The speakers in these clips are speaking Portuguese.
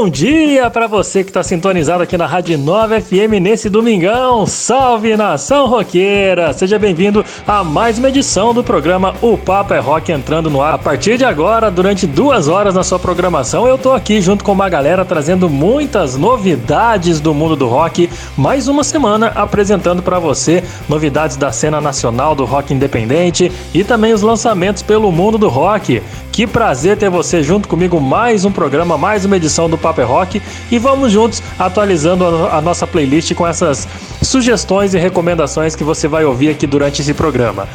Bom dia para você que está sintonizado aqui na Rádio 9 FM nesse domingão. Salve nação roqueira! Seja bem-vindo a mais uma edição do programa O Papo é Rock entrando no ar. A partir de agora, durante duas horas na sua programação, eu tô aqui junto com uma galera trazendo muitas novidades do mundo do rock. Mais uma semana apresentando para você novidades da cena nacional do rock independente e também os lançamentos pelo mundo do rock. Que prazer ter você junto comigo mais um programa, mais uma edição do Paper Rock e vamos juntos atualizando a nossa playlist com essas sugestões e recomendações que você vai ouvir aqui durante esse programa.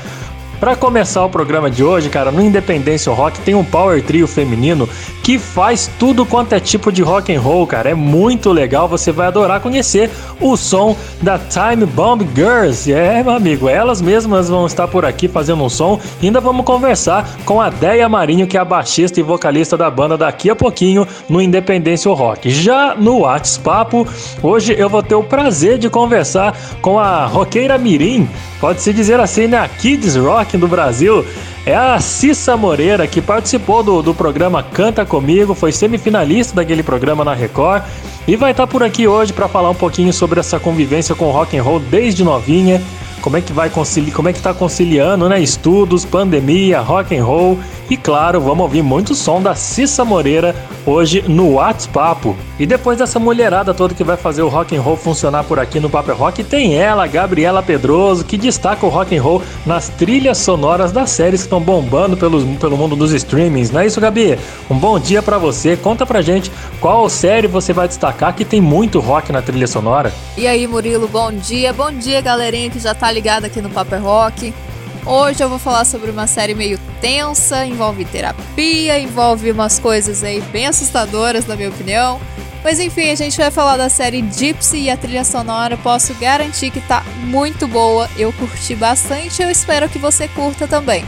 Para começar o programa de hoje, cara, no Independência Rock tem um power trio feminino que faz tudo quanto é tipo de rock and roll, cara. É muito legal, você vai adorar conhecer o som da Time Bomb Girls. É, meu amigo, elas mesmas vão estar por aqui fazendo um som. Ainda vamos conversar com a Deia Marinho, que é a baixista e vocalista da banda daqui a pouquinho no Independência Rock. Já no WhatsApp, hoje eu vou ter o prazer de conversar com a roqueira Mirim, pode-se dizer assim, né? A Kids Rock do Brasil. É a Cissa Moreira, que participou do, do programa Canta Comigo, foi semifinalista daquele programa na Record e vai estar por aqui hoje para falar um pouquinho sobre essa convivência com rock and roll desde novinha como é que vai conciliar, como é que tá conciliando, né? Estudos, pandemia, rock and roll e claro, vamos ouvir muito som da Cissa Moreira hoje no WhatsApp. E depois dessa mulherada toda que vai fazer o rock and roll funcionar por aqui no Paper Rock, tem ela, Gabriela Pedroso, que destaca o rock and roll nas trilhas sonoras das séries que estão bombando pelo, pelo mundo dos streamings. Não é isso, Gabi? Um bom dia para você. Conta pra gente qual série você vai destacar que tem muito rock na trilha sonora. E aí, Murilo, bom dia. Bom dia, galerinha que já tá ligada aqui no Paper Rock. Hoje eu vou falar sobre uma série meio tensa, envolve terapia, envolve umas coisas aí bem assustadoras, na minha opinião. Mas enfim, a gente vai falar da série Gypsy e a trilha sonora. Posso garantir que tá muito boa. Eu curti bastante, eu espero que você curta também.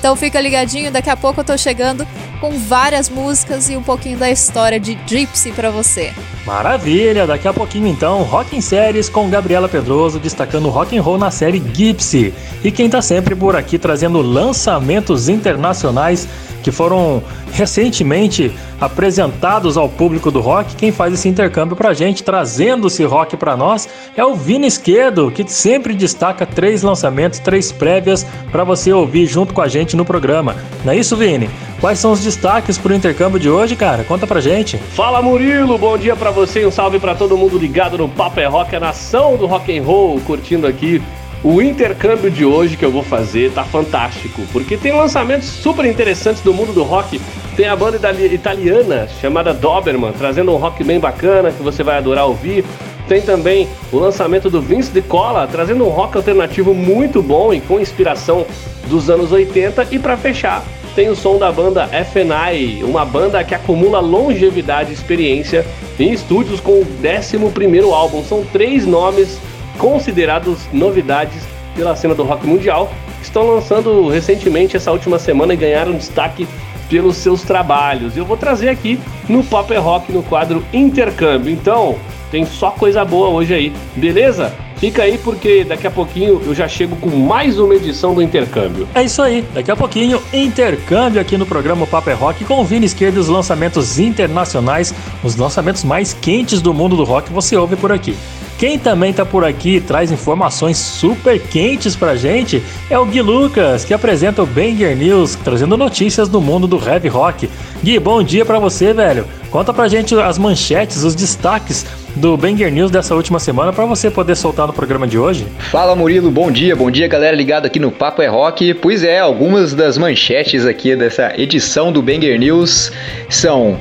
Então fica ligadinho, daqui a pouco eu tô chegando com várias músicas e um pouquinho da história de Gypsy para você. Maravilha! Daqui a pouquinho então, Rock em Séries com Gabriela Pedroso destacando rock and roll na série Gypsy. E quem tá sempre por aqui trazendo lançamentos internacionais que foram recentemente apresentados ao público do rock. Quem faz esse intercâmbio pra gente, trazendo esse rock para nós, é o Vini Esquerdo, que sempre destaca três lançamentos, três prévias para você ouvir junto com a gente no programa. Não é isso, Vini? Quais são os destaques pro intercâmbio de hoje, cara? Conta pra gente. Fala Murilo, bom dia para você um salve para todo mundo ligado no Papo é Rock, a nação do rock and roll, curtindo aqui o intercâmbio de hoje que eu vou fazer tá fantástico, porque tem lançamentos super interessantes do mundo do rock. Tem a banda italiana chamada Doberman, trazendo um rock bem bacana que você vai adorar ouvir. Tem também o lançamento do Vince de Cola, trazendo um rock alternativo muito bom e com inspiração dos anos 80. E para fechar, tem o som da banda FNI, uma banda que acumula longevidade e experiência em estúdios com o 11 álbum. São três nomes considerados novidades pela cena do rock mundial, estão lançando recentemente essa última semana e ganharam destaque pelos seus trabalhos. Eu vou trazer aqui no Pop Rock no quadro Intercâmbio. Então, tem só coisa boa hoje aí, beleza? Fica aí porque daqui a pouquinho eu já chego com mais uma edição do Intercâmbio. É isso aí, daqui a pouquinho Intercâmbio aqui no programa Paper Rock com o Vini Esquerdo os lançamentos internacionais, os lançamentos mais quentes do mundo do rock você ouve por aqui. Quem também tá por aqui e traz informações super quentes pra gente é o Gui Lucas, que apresenta o Banger News, trazendo notícias do mundo do heavy rock. Gui, bom dia para você, velho. Conta pra gente as manchetes, os destaques do Banger News dessa última semana para você poder soltar no programa de hoje. Fala Murilo, bom dia, bom dia galera ligado aqui no Papo é Rock. Pois é, algumas das manchetes aqui dessa edição do Banger News são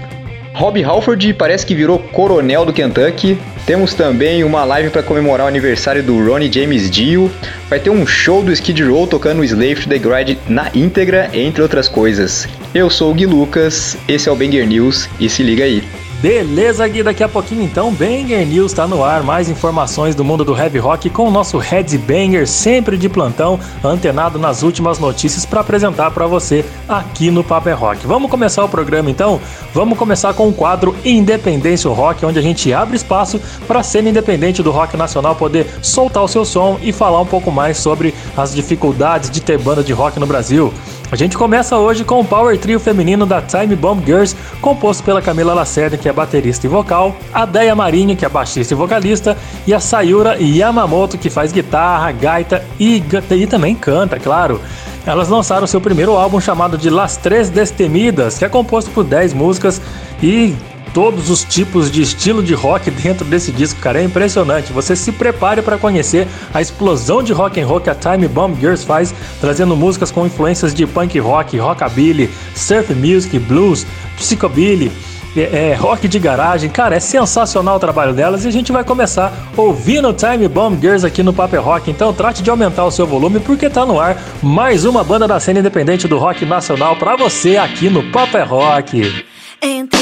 Rob Halford parece que virou coronel do Kentucky. Temos também uma live para comemorar o aniversário do Ronnie James Dio. Vai ter um show do Skid Row tocando Slave to the Grind na íntegra, entre outras coisas. Eu sou o Gui Lucas, esse é o Banger News e se liga aí. Beleza, Gui, daqui a pouquinho então, Banger News tá no ar, mais informações do mundo do heavy rock com o nosso Head Banger, sempre de plantão, antenado nas últimas notícias para apresentar para você aqui no Paper Rock. Vamos começar o programa então? Vamos começar com o quadro Independência Rock, onde a gente abre espaço para a cena independente do rock nacional poder soltar o seu som e falar um pouco mais sobre as dificuldades de ter banda de rock no Brasil. A gente começa hoje com o power trio feminino da Time Bomb Girls, composto pela Camila Lacerda, que é baterista e vocal, a Deia Marinho, que é baixista e vocalista, e a Sayura Yamamoto, que faz guitarra, gaita e, e também canta, claro. Elas lançaram seu primeiro álbum chamado de Las Três Destemidas, que é composto por 10 músicas e todos os tipos de estilo de rock dentro desse disco, cara, é impressionante. Você se prepare para conhecer a explosão de rock and roll que a Time Bomb Girls faz, trazendo músicas com influências de punk rock, rockabilly, surf music, blues, psychobilly. É, é, rock de garagem, cara, é sensacional o trabalho delas e a gente vai começar ouvindo Time Bomb Girls aqui no Paper Rock. Então trate de aumentar o seu volume porque tá no ar mais uma banda da cena independente do rock nacional para você aqui no Paper Rock. Entre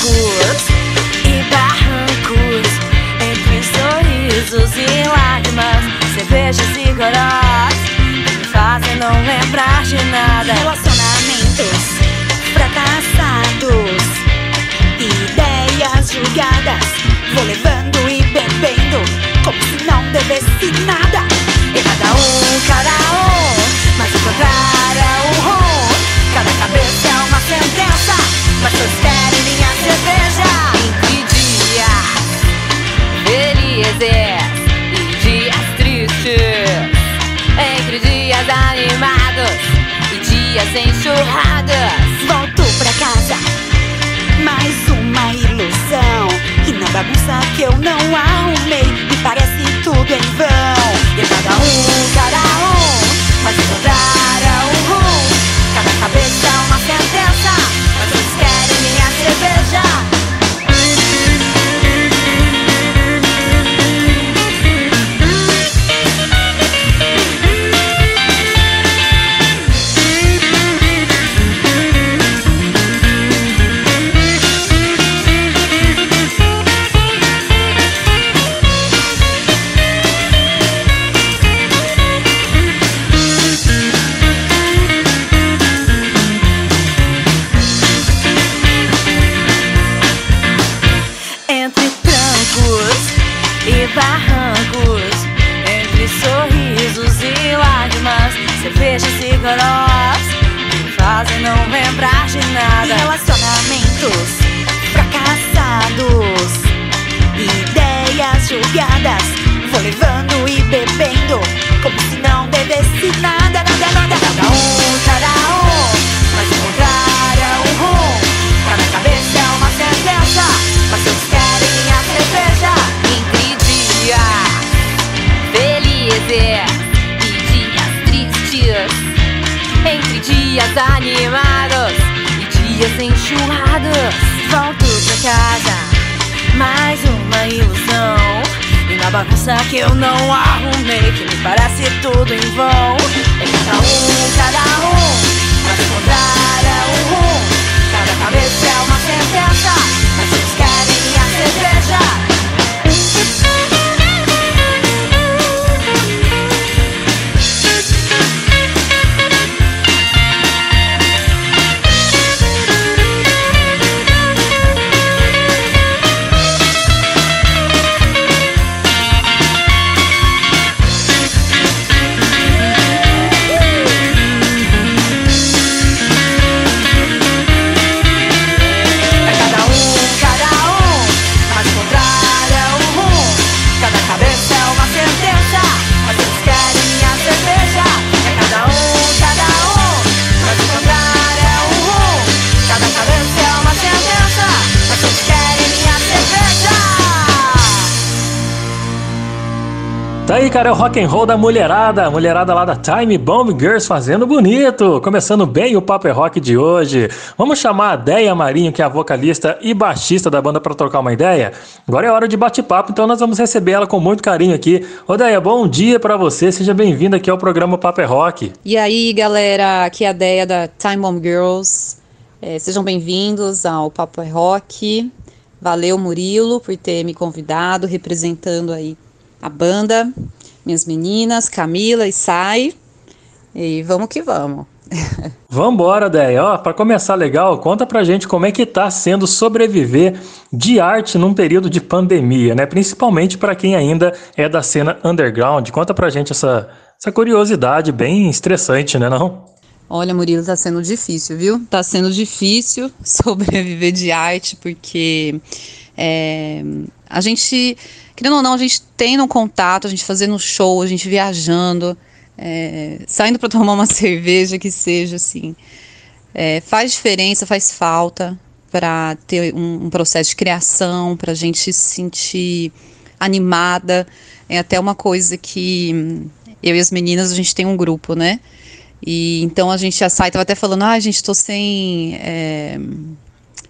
trancos e barrancos, entre sorrisos e lágrimas, cervejas e gorós, me fazem não lembrar de nada. Relacionamentos fracassados, ideias julgadas, vou levando e bebendo, como se não devesse nada. E cada um, cada um, mas encontrar é um rum, cada cabeça é uma sentença. Mas todos querem minha cerveja. Entre dias felizes e dias tristes. Entre dias animados e dias enxurrados Volto pra casa, mais uma ilusão. E na bagunça que eu não arrumei. Me parece tudo em vão. E cada um, cada um. Mas encontrar rock and roll da mulherada, a mulherada lá da Time Bomb Girls fazendo bonito. Começando bem o Paper Rock de hoje. Vamos chamar a Deia Marinho, que é a vocalista e baixista da banda para trocar uma ideia. Agora é hora de bate-papo, então nós vamos receber ela com muito carinho aqui. Ô Deia, bom dia para você. Seja bem-vinda aqui ao programa Paper Rock. E aí, galera, aqui é a Deia da Time Bomb Girls. É, sejam bem-vindos ao Paper Rock. Valeu, Murilo, por ter me convidado, representando aí a banda, minhas meninas, Camila e Sai. E vamos que vamos. Vambora, Déia. Ó, para começar legal, conta pra gente como é que tá sendo sobreviver de arte num período de pandemia, né? Principalmente para quem ainda é da cena underground. Conta pra gente essa, essa curiosidade bem estressante, né, não? Olha, Murilo, tá sendo difícil, viu? Tá sendo difícil sobreviver de arte, porque é, a gente, querendo ou não, a gente tendo um contato, a gente fazendo show, a gente viajando, é, saindo para tomar uma cerveja que seja assim, é, faz diferença, faz falta para ter um, um, processo de criação, para a gente se sentir animada. É até uma coisa que eu e as meninas a gente tem um grupo, né? E então a gente já sai, tava até falando, ah, gente, tô sem é,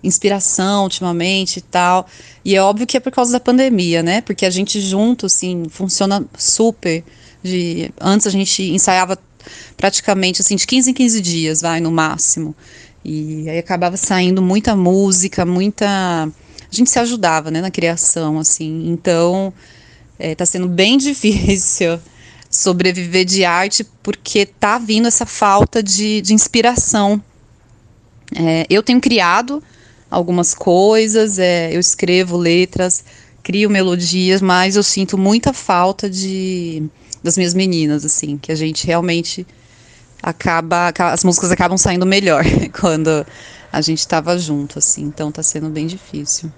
inspiração ultimamente e tal. E é óbvio que é por causa da pandemia, né? Porque a gente junto, assim, funciona super de antes a gente ensaiava praticamente assim de 15 em 15 dias, vai no máximo. E aí acabava saindo muita música, muita a gente se ajudava, né, na criação assim. Então, é, tá sendo bem difícil sobreviver de arte porque tá vindo essa falta de, de inspiração. É, eu tenho criado algumas coisas, é, eu escrevo letras, crio melodias, mas eu sinto muita falta de das minhas meninas, assim, que a gente realmente acaba, as músicas acabam saindo melhor quando a gente estava junto, assim, então tá sendo bem difícil.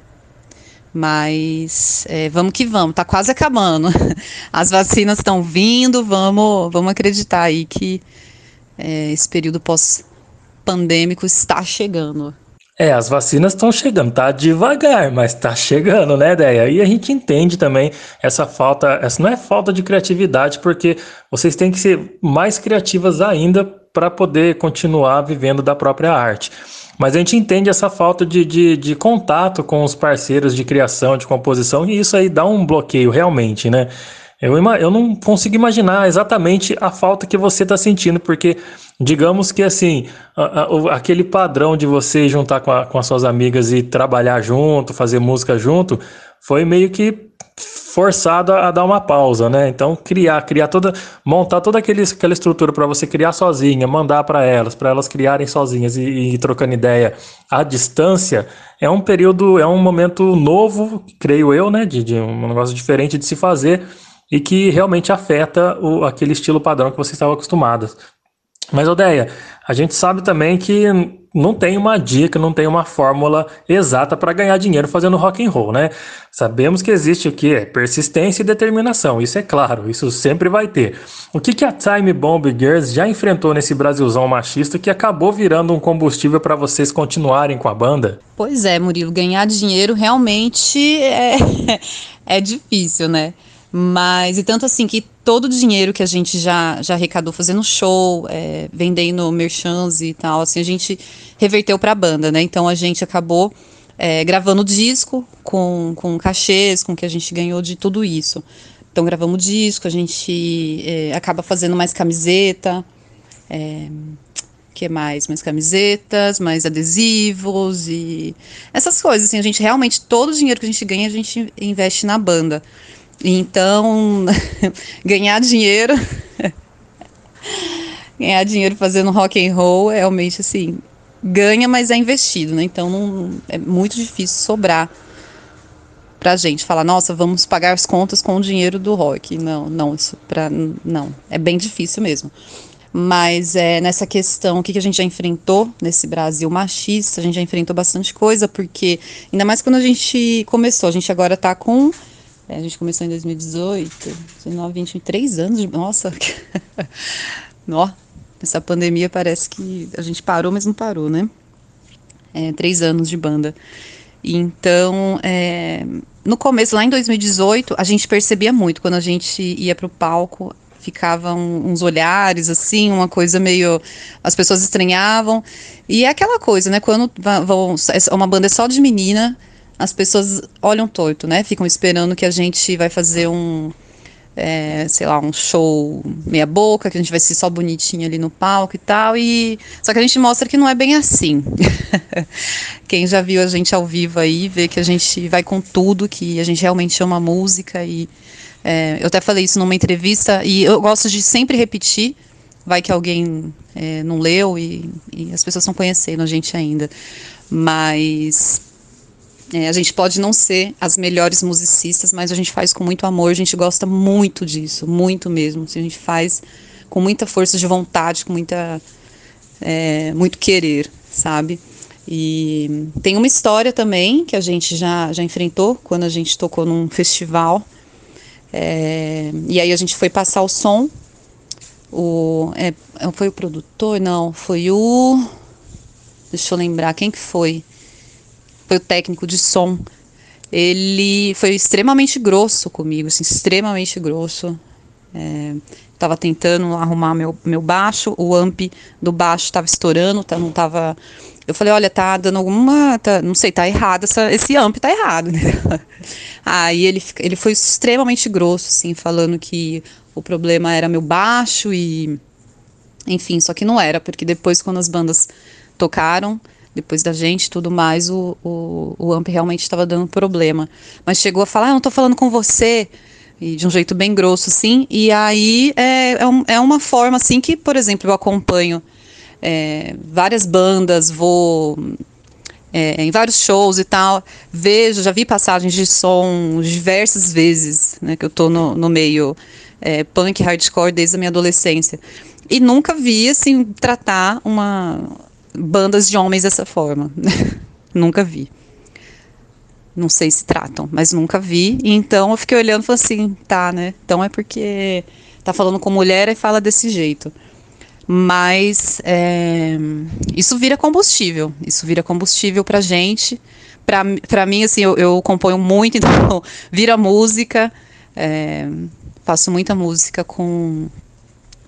Mas é, vamos que vamos, tá quase acabando. As vacinas estão vindo, vamos, vamos acreditar aí que é, esse período pós-pandêmico está chegando. É, as vacinas estão chegando, tá devagar, mas tá chegando, né, ideia? E a gente entende também essa falta, essa não é falta de criatividade, porque vocês têm que ser mais criativas ainda para poder continuar vivendo da própria arte. Mas a gente entende essa falta de, de, de, contato com os parceiros de criação, de composição, e isso aí dá um bloqueio realmente, né? Eu, eu não consigo imaginar exatamente a falta que você está sentindo, porque digamos que assim, a, a, aquele padrão de você juntar com, a, com as suas amigas e trabalhar junto, fazer música junto, foi meio que forçado a, dar uma pausa, né? Então criar, criar toda, montar toda aquele, aquela estrutura para você criar sozinha, mandar para elas, para elas criarem sozinhas e, e, trocando ideia à distância, é um período, é um momento novo, creio eu, né? De, de um negócio diferente de se fazer e que realmente afeta o, aquele estilo padrão que vocês estavam acostumados. Mas, Odeia, a gente sabe também que não tem uma dica, não tem uma fórmula exata para ganhar dinheiro fazendo rock and roll, né? Sabemos que existe o que? Persistência e determinação, isso é claro, isso sempre vai ter. O que, que a Time Bomb Girls já enfrentou nesse Brasilzão machista que acabou virando um combustível para vocês continuarem com a banda? Pois é, Murilo, ganhar dinheiro realmente é, é difícil, né? Mas, e tanto assim que todo o dinheiro que a gente já, já arrecadou fazendo show, é, vendendo merchans e tal, assim, a gente reverteu para a banda, né? Então a gente acabou é, gravando disco com, com cachês, com o que a gente ganhou de tudo isso. Então gravamos disco, a gente é, acaba fazendo mais camiseta, é, que mais? Mais camisetas, mais adesivos e essas coisas. Assim, a gente realmente, todo o dinheiro que a gente ganha, a gente investe na banda. Então, ganhar dinheiro, ganhar dinheiro fazendo rock and roll, é realmente assim, ganha, mas é investido, né? Então, não, é muito difícil sobrar pra gente falar, nossa, vamos pagar as contas com o dinheiro do rock. Não, não, isso para não, é bem difícil mesmo. Mas é, nessa questão, o que, que a gente já enfrentou nesse Brasil machista, a gente já enfrentou bastante coisa, porque ainda mais quando a gente começou, a gente agora tá com a gente começou em 2018, 19, 23 anos. Nossa, ó, essa pandemia parece que a gente parou, mas não parou, né? É, três anos de banda. Então, é, no começo, lá em 2018, a gente percebia muito quando a gente ia para o palco, ficavam uns olhares assim, uma coisa meio as pessoas estranhavam. E é aquela coisa, né, quando vão é uma banda só de menina, as pessoas olham torto, né? Ficam esperando que a gente vai fazer um é, sei lá, um show meia boca, que a gente vai ser só bonitinho ali no palco e tal. E só que a gente mostra que não é bem assim. Quem já viu a gente ao vivo aí vê que a gente vai com tudo, que a gente realmente ama música e é, eu até falei isso numa entrevista e eu gosto de sempre repetir. Vai que alguém é, não leu e, e as pessoas estão conhecendo a gente ainda. Mas é, a gente pode não ser as melhores musicistas, mas a gente faz com muito amor, a gente gosta muito disso, muito mesmo. A gente faz com muita força de vontade, com muita, é, muito querer, sabe? E tem uma história também que a gente já, já enfrentou quando a gente tocou num festival. É, e aí a gente foi passar o som. O, é, foi o produtor? Não, foi o. Deixa eu lembrar, quem que foi? Foi o técnico de som. Ele foi extremamente grosso comigo, assim, extremamente grosso. É, tava tentando arrumar meu, meu baixo, o amp do baixo estava estourando, tá, não tava. Eu falei, olha, tá dando alguma. Tá, não sei, tá errado, essa, esse amp tá errado, né? Aí ele, ele foi extremamente grosso, assim, falando que o problema era meu baixo e. Enfim, só que não era, porque depois, quando as bandas tocaram, depois da gente tudo mais, o, o, o AMP realmente estava dando problema. Mas chegou a falar, ah, eu não estou falando com você, e de um jeito bem grosso, assim, e aí é, é, um, é uma forma, assim, que, por exemplo, eu acompanho é, várias bandas, vou é, em vários shows e tal, vejo, já vi passagens de som diversas vezes, né, que eu tô no, no meio é, punk hardcore desde a minha adolescência, e nunca vi, assim, tratar uma bandas de homens dessa forma. nunca vi. Não sei se tratam, mas nunca vi. Então eu fiquei olhando e falei assim, tá, né? Então é porque tá falando com mulher e fala desse jeito. Mas é, isso vira combustível. Isso vira combustível pra gente. Pra, pra mim, assim, eu, eu componho muito, então vira música. É, faço muita música com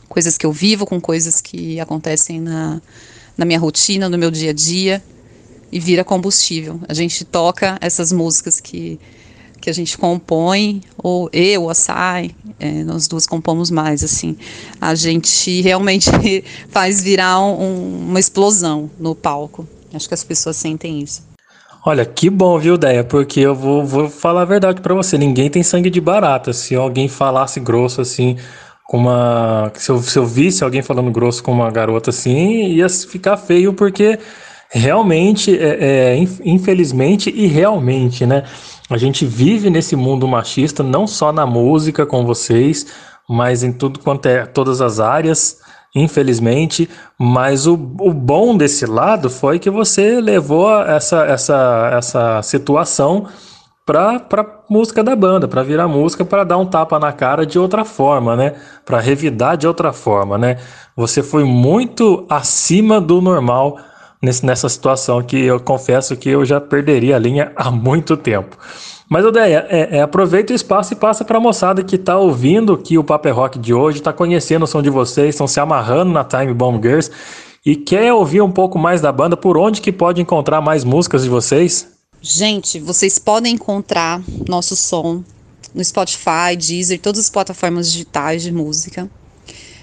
coisas que eu vivo, com coisas que acontecem na, na minha rotina, no meu dia a dia e vira combustível. A gente toca essas músicas que, que a gente compõe, ou eu, a Sai, é, nós duas compomos mais, assim. A gente realmente faz virar um, uma explosão no palco. Acho que as pessoas sentem isso. Olha, que bom, viu, Deia? Porque eu vou, vou falar a verdade para você. Ninguém tem sangue de barata. Se alguém falasse grosso assim, com uma. Se eu, se eu visse alguém falando grosso com uma garota assim, ia ficar feio, porque realmente, é, é, infelizmente e realmente, né? A gente vive nesse mundo machista, não só na música com vocês, mas em tudo quanto é todas as áreas, infelizmente. Mas o, o bom desse lado foi que você levou essa, essa, essa situação para para música da banda, para virar música, para dar um tapa na cara de outra forma, né? Para revidar de outra forma, né? Você foi muito acima do normal nesse, nessa situação que eu confesso que eu já perderia a linha há muito tempo. Mas, Odeia, é, é, aproveita o espaço e passa para a moçada que está ouvindo que o Paper Rock de hoje, está conhecendo o som de vocês, estão se amarrando na Time Bomb Girls e quer ouvir um pouco mais da banda, por onde que pode encontrar mais músicas de vocês? Gente, vocês podem encontrar nosso som no Spotify, Deezer, todas as plataformas digitais de música.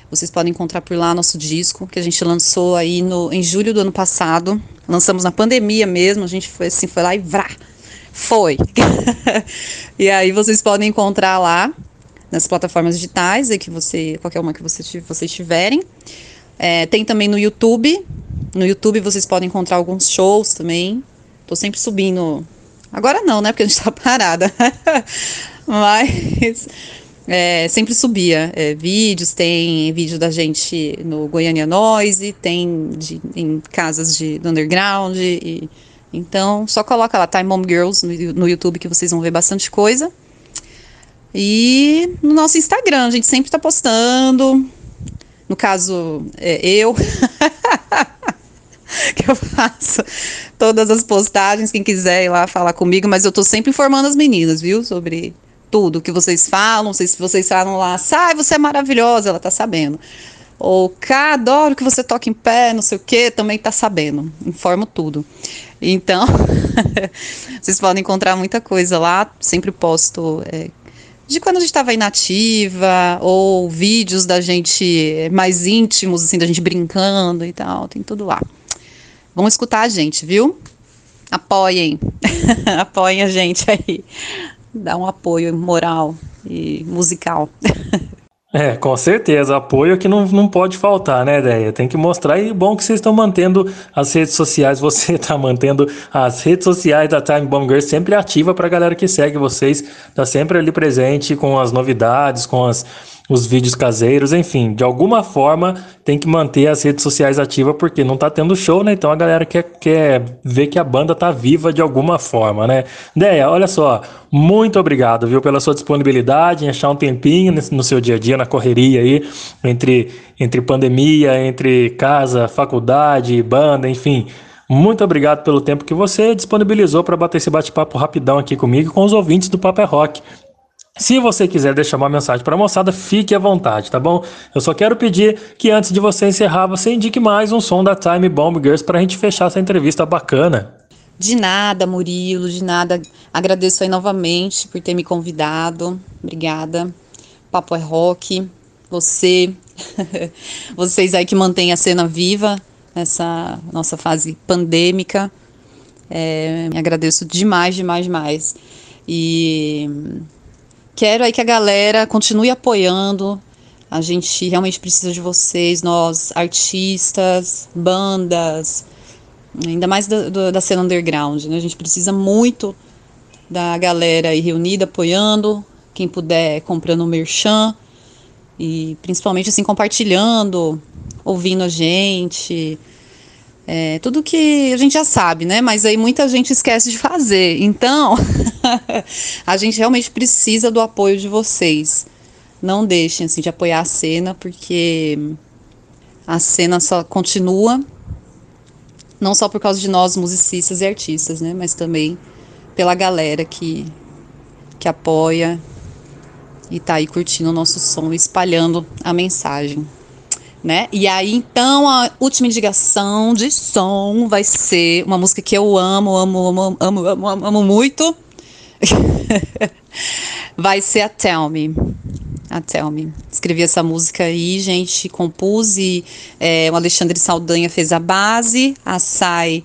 Vocês podem encontrar por lá nosso disco, que a gente lançou aí no, em julho do ano passado. Lançamos na pandemia mesmo, a gente foi assim, foi lá e vrá, foi. e aí vocês podem encontrar lá nas plataformas digitais, aí que você, qualquer uma que você, vocês tiverem. É, tem também no YouTube. No YouTube vocês podem encontrar alguns shows também. Tô sempre subindo. Agora não, né? Porque a gente tá parada. Mas é, sempre subia é, vídeos, tem vídeo da gente no Goiânia Noise, tem de, em casas de do underground. E, então, só coloca lá Time Mom Girls no, no YouTube que vocês vão ver bastante coisa. E no nosso Instagram, a gente sempre tá postando. No caso, é, eu. que eu faço todas as postagens, quem quiser ir lá falar comigo, mas eu tô sempre informando as meninas, viu, sobre tudo que vocês falam, se vocês falam lá, sai, você é maravilhosa, ela tá sabendo. Ou, cá, adoro que você toca em pé, não sei o que, também tá sabendo. Informo tudo. Então, vocês podem encontrar muita coisa lá. Sempre posto é, de quando a gente estava inativa, ou vídeos da gente mais íntimos, assim, da gente brincando e tal, tem tudo lá. Vão escutar a gente, viu? Apoiem. Apoiem a gente aí. Dá um apoio moral e musical. É, com certeza. Apoio que não, não pode faltar, né, ideia? Tem que mostrar. E bom que vocês estão mantendo as redes sociais. Você está mantendo as redes sociais da Time Bomb Girls sempre ativa para a galera que segue vocês. Tá sempre ali presente com as novidades, com as os vídeos caseiros, enfim, de alguma forma tem que manter as redes sociais ativas porque não tá tendo show, né? Então a galera quer, quer ver que a banda tá viva de alguma forma, né? Deia, olha só, muito obrigado, viu, pela sua disponibilidade em achar um tempinho no seu dia a dia, na correria aí, entre, entre pandemia, entre casa, faculdade, banda, enfim. Muito obrigado pelo tempo que você disponibilizou para bater esse bate-papo rapidão aqui comigo com os ouvintes do Paper é Rock. Se você quiser deixar uma mensagem para a moçada, fique à vontade, tá bom? Eu só quero pedir que antes de você encerrar, você indique mais um som da Time Bomb Girls para a gente fechar essa entrevista bacana. De nada, Murilo, de nada. Agradeço aí novamente por ter me convidado. Obrigada. Papo é rock. Você, vocês aí que mantêm a cena viva nessa nossa fase pandêmica. É, agradeço demais, demais, demais. E Quero aí que a galera continue apoiando. A gente realmente precisa de vocês, nós, artistas, bandas, ainda mais da, do, da cena underground, né? A gente precisa muito da galera aí reunida apoiando, quem puder comprando o merchan e principalmente assim compartilhando, ouvindo a gente, é, tudo que a gente já sabe, né? Mas aí muita gente esquece de fazer. Então, a gente realmente precisa do apoio de vocês. Não deixem assim, de apoiar a cena, porque a cena só continua, não só por causa de nós, musicistas e artistas, né? Mas também pela galera que, que apoia e tá aí curtindo o nosso som e espalhando a mensagem né? E aí, então, a última indicação de som vai ser uma música que eu amo, amo, amo, amo, amo, amo, amo muito. vai ser a Tell Me. A Tell Me. Escrevi essa música aí, gente, compus e é, o Alexandre Saldanha fez a base, a Sai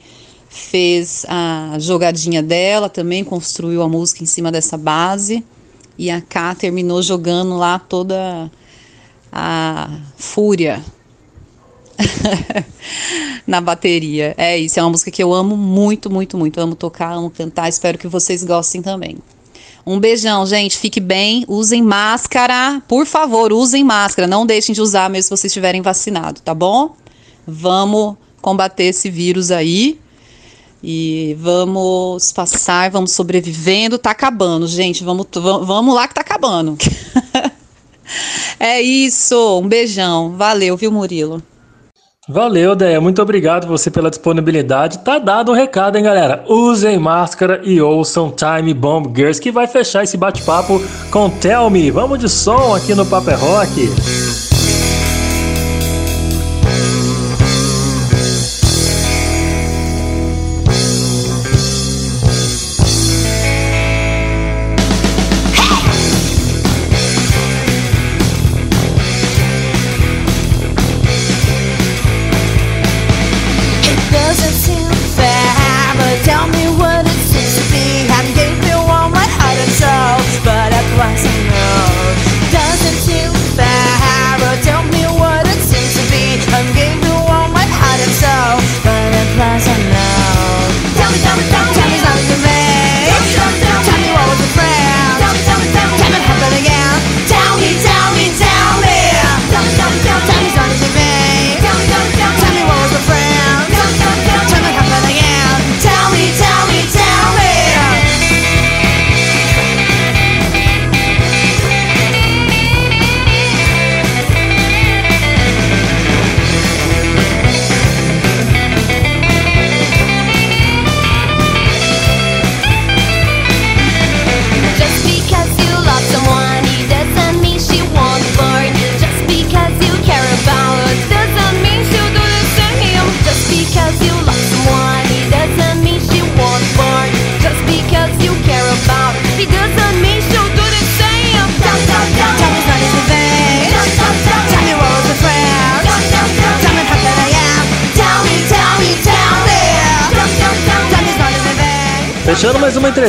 fez a jogadinha dela também, construiu a música em cima dessa base. E a K terminou jogando lá toda a fúria na bateria. É isso, é uma música que eu amo muito, muito, muito. Eu amo tocar, amo cantar. Espero que vocês gostem também. Um beijão, gente. Fique bem. Usem máscara. Por favor, usem máscara. Não deixem de usar mesmo se vocês estiverem vacinados, tá bom? Vamos combater esse vírus aí. E vamos passar, vamos sobrevivendo. Tá acabando, gente. Vamos, vamos lá que tá acabando. É isso. Um beijão. Valeu, viu, Murilo? Valeu, Deia. Muito obrigado você pela disponibilidade. Tá dado o um recado, hein, galera? Usem máscara e ouçam Time Bomb Girls, que vai fechar esse bate-papo com Tell Me. Vamos de som aqui no Paper é Rock.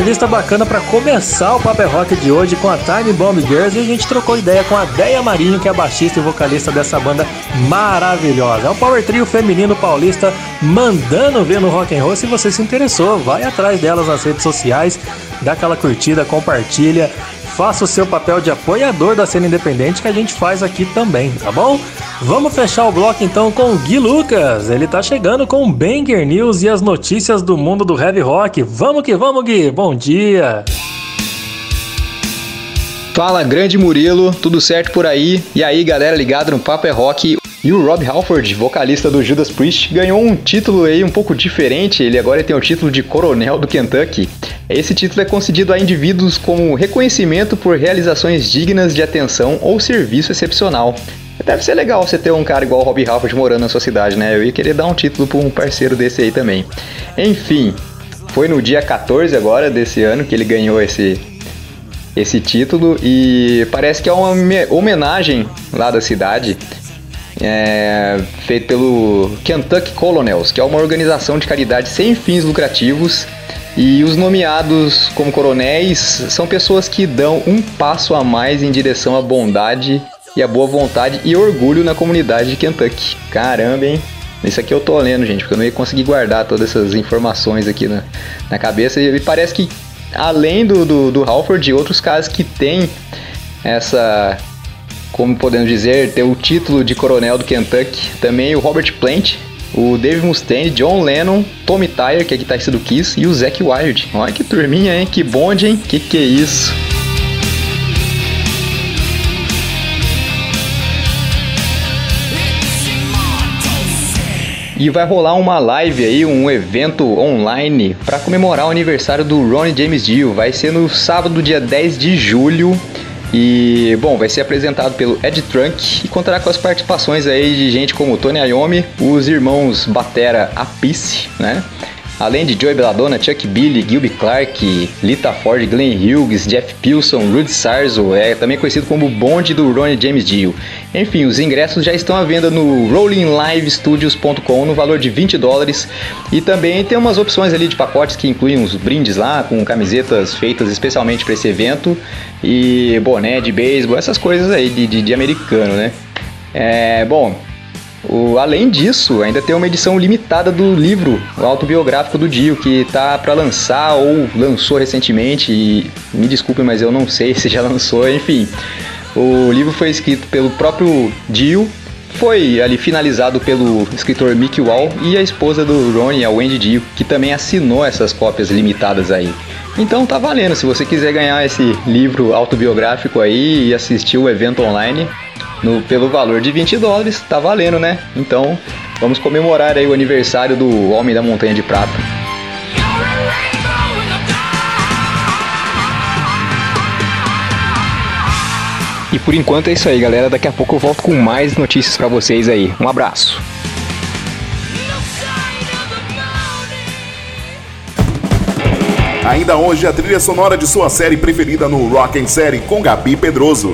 Entrevista bacana para começar o Paper Rock de hoje com a Time Bomb Girls e a gente trocou ideia com a Deia Marinho, que é baixista e vocalista dessa banda maravilhosa. É um power trio feminino paulista mandando ver no rock and roll. Se você se interessou, vai atrás delas nas redes sociais, dá aquela curtida, compartilha faça o seu papel de apoiador da cena independente que a gente faz aqui também, tá bom? Vamos fechar o bloco então com o Gui Lucas. Ele tá chegando com Banger News e as notícias do mundo do heavy rock. Vamos que vamos, Gui. Bom dia. Fala, grande Murilo, tudo certo por aí? E aí, galera ligada no Papo é Rock. E o Rob Halford, vocalista do Judas Priest, ganhou um título aí um pouco diferente. Ele agora tem o título de Coronel do Kentucky. Esse título é concedido a indivíduos como reconhecimento por realizações dignas de atenção ou serviço excepcional. Deve ser legal você ter um cara igual o Rob Halford morando na sua cidade, né? Eu ia querer dar um título para um parceiro desse aí também. Enfim, foi no dia 14 agora desse ano que ele ganhou esse esse título e parece que é uma homenagem lá da cidade é, feito pelo Kentucky Colonels, que é uma organização de caridade sem fins lucrativos. E os nomeados como coronéis são pessoas que dão um passo a mais em direção à bondade e à boa vontade e orgulho na comunidade de Kentucky. Caramba, hein? Isso aqui eu tô lendo, gente, porque eu não ia conseguir guardar todas essas informações aqui na, na cabeça. E parece que, além do, do, do Halford e outros caras que têm essa como podemos dizer, ter o título de coronel do Kentucky. Também o Robert Plant, o Dave Mustaine, John Lennon, Tommy Tyler, que é guitarrista do Kiss, e o Zack Wild. Olha que turminha, hein? Que bonde, hein? Que que é isso? E vai rolar uma live aí, um evento online para comemorar o aniversário do Ronnie James Dio. Vai ser no sábado, dia 10 de julho, e, bom, vai ser apresentado pelo Ed Trunk e contará com as participações aí de gente como Tony Iommi, os irmãos Batera Apisse, né? Além de Joey Belladonna, Chuck Billy, Gilby Clark, Lita Ford, Glenn Hughes, Jeff Pilson, Rudy Sarzo, é também conhecido como o bonde do Ronnie James Dio. Enfim, os ingressos já estão à venda no rollinglivestudios.com no valor de 20 dólares e também tem umas opções ali de pacotes que incluem uns brindes lá com camisetas feitas especialmente para esse evento e boné de beisebol, essas coisas aí de, de, de americano, né? É, bom, o, além disso, ainda tem uma edição limitada do livro autobiográfico do Dio, que tá para lançar ou lançou recentemente. E me desculpe, mas eu não sei se já lançou. Enfim, o livro foi escrito pelo próprio Dio, foi ali finalizado pelo escritor Mickey Wall e a esposa do Ronnie, a Wendy Dio, que também assinou essas cópias limitadas aí. Então tá valendo, se você quiser ganhar esse livro autobiográfico aí e assistir o evento online, no, pelo valor de 20 dólares, tá valendo, né? Então, vamos comemorar aí o aniversário do Homem da Montanha de Prata. E por enquanto é isso aí, galera. Daqui a pouco eu volto com mais notícias para vocês aí. Um abraço. Ainda hoje a trilha sonora de sua série preferida no Rock and Série com Gabi Pedroso.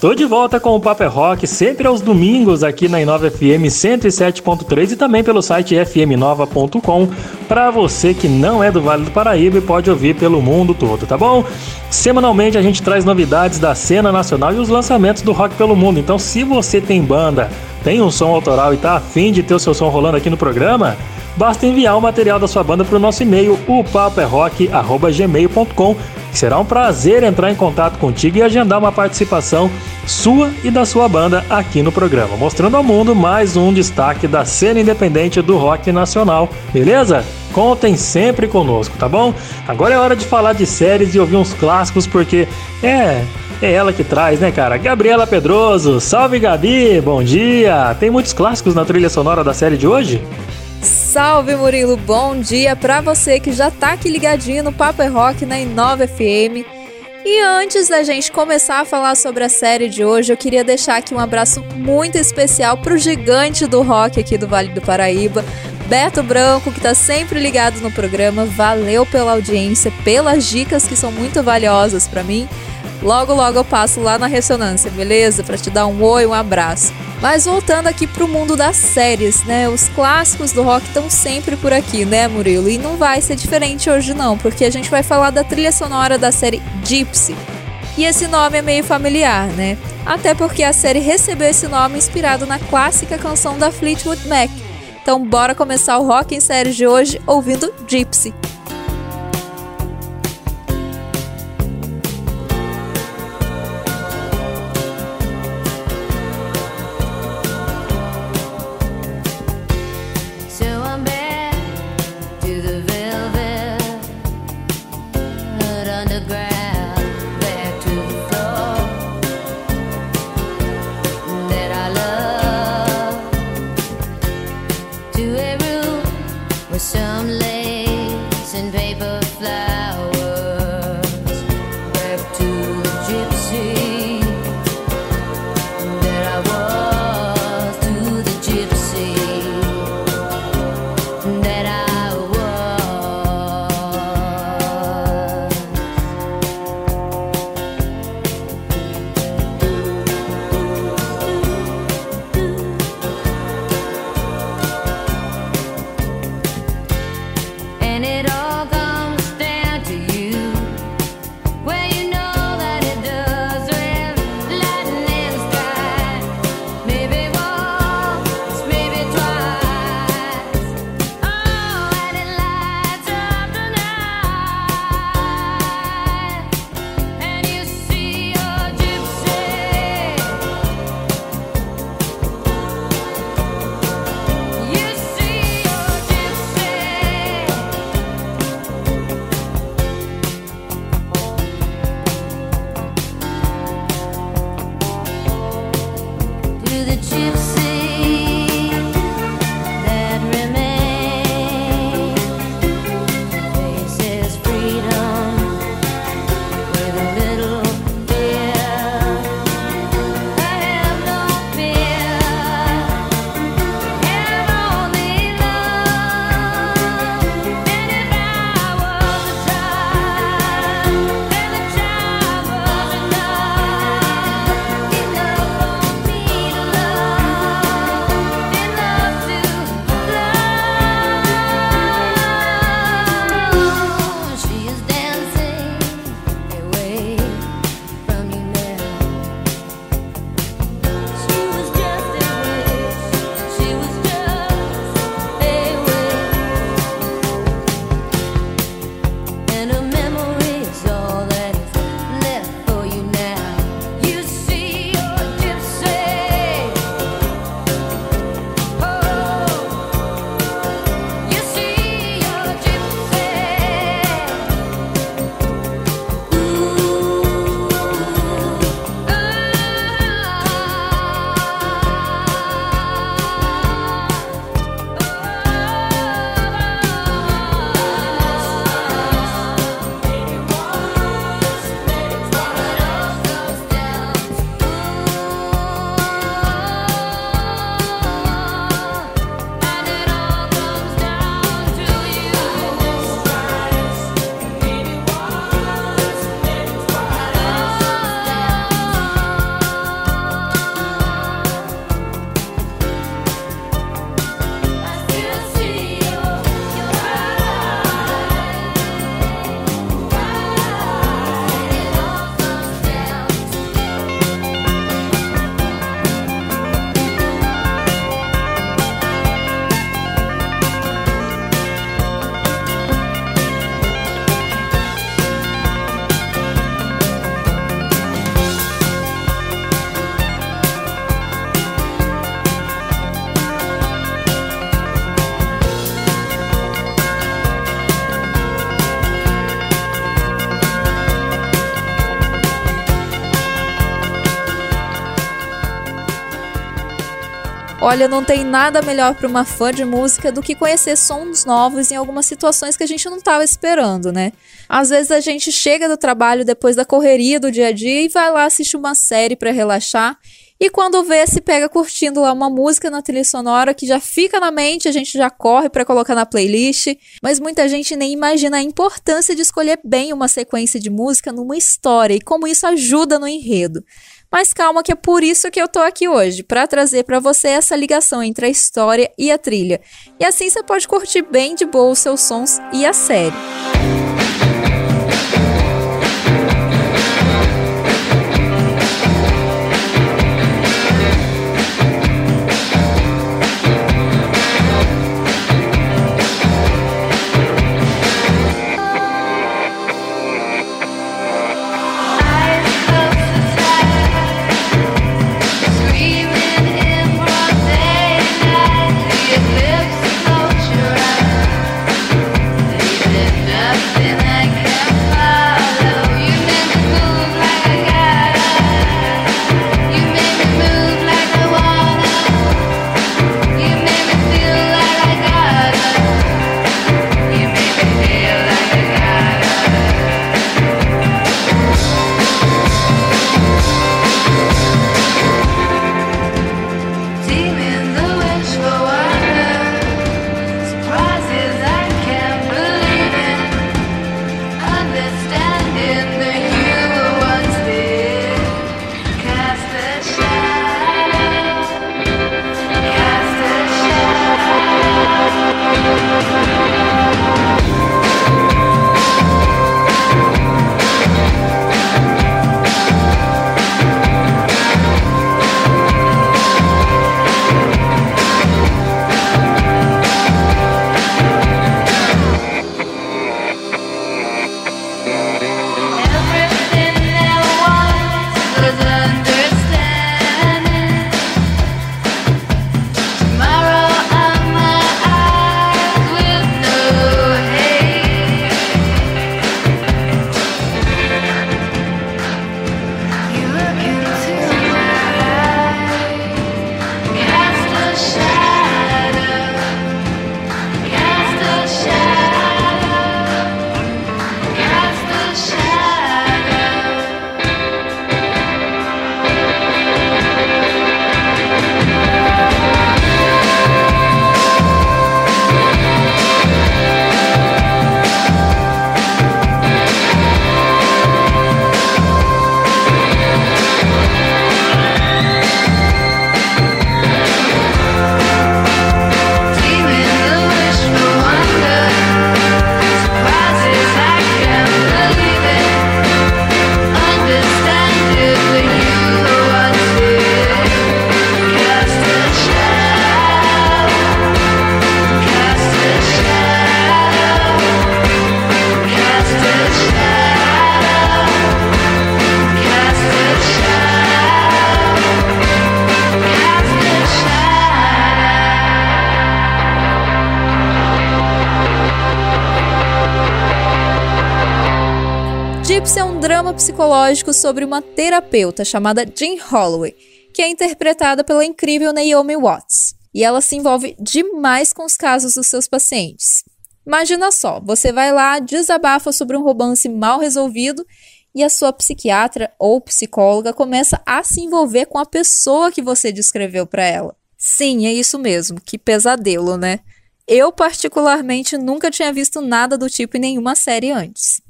Tô de volta com o Paper Rock, sempre aos domingos aqui na Inova FM 107.3 e também pelo site fmnova.com para você que não é do Vale do Paraíba e pode ouvir pelo mundo todo, tá bom? Semanalmente a gente traz novidades da cena nacional e os lançamentos do rock pelo mundo. Então, se você tem banda, tem um som autoral e tá afim de ter o seu som rolando aqui no programa, basta enviar o material da sua banda para o nosso e-mail, o paperrock.gmail.com Será um prazer entrar em contato contigo e agendar uma participação sua e da sua banda aqui no programa, mostrando ao mundo mais um destaque da cena independente do rock nacional, beleza? Contem sempre conosco, tá bom? Agora é hora de falar de séries e ouvir uns clássicos, porque é. É ela que traz, né, cara? Gabriela Pedroso, salve Gabi, bom dia! Tem muitos clássicos na trilha sonora da série de hoje? Salve Murilo, bom dia para você que já tá aqui ligadinho no Papo é Rock na Inova FM. E antes da gente começar a falar sobre a série de hoje, eu queria deixar aqui um abraço muito especial pro gigante do rock aqui do Vale do Paraíba, Beto Branco, que tá sempre ligado no programa. Valeu pela audiência, pelas dicas que são muito valiosas para mim. Logo, logo eu passo lá na ressonância, beleza? Para te dar um oi, um abraço. Mas voltando aqui pro mundo das séries, né? Os clássicos do rock estão sempre por aqui, né, Murilo? E não vai ser diferente hoje não, porque a gente vai falar da trilha sonora da série Gypsy. E esse nome é meio familiar, né? Até porque a série recebeu esse nome inspirado na clássica canção da Fleetwood Mac. Então bora começar o Rock em Séries de hoje ouvindo Gypsy. Olha, não tem nada melhor para uma fã de música do que conhecer sons novos em algumas situações que a gente não estava esperando, né? Às vezes a gente chega do trabalho depois da correria do dia a dia e vai lá assistir uma série para relaxar. E quando vê, se pega curtindo lá uma música na trilha sonora que já fica na mente, a gente já corre para colocar na playlist. Mas muita gente nem imagina a importância de escolher bem uma sequência de música numa história e como isso ajuda no enredo. Mas calma que é por isso que eu tô aqui hoje, para trazer para você essa ligação entre a história e a trilha. E assim você pode curtir bem de boa os seus sons e a série. Psicológico sobre uma terapeuta chamada Jean Holloway, que é interpretada pela incrível Naomi Watts. E ela se envolve demais com os casos dos seus pacientes. Imagina só, você vai lá, desabafa sobre um romance mal resolvido e a sua psiquiatra ou psicóloga começa a se envolver com a pessoa que você descreveu para ela. Sim, é isso mesmo, que pesadelo, né? Eu, particularmente, nunca tinha visto nada do tipo em nenhuma série antes.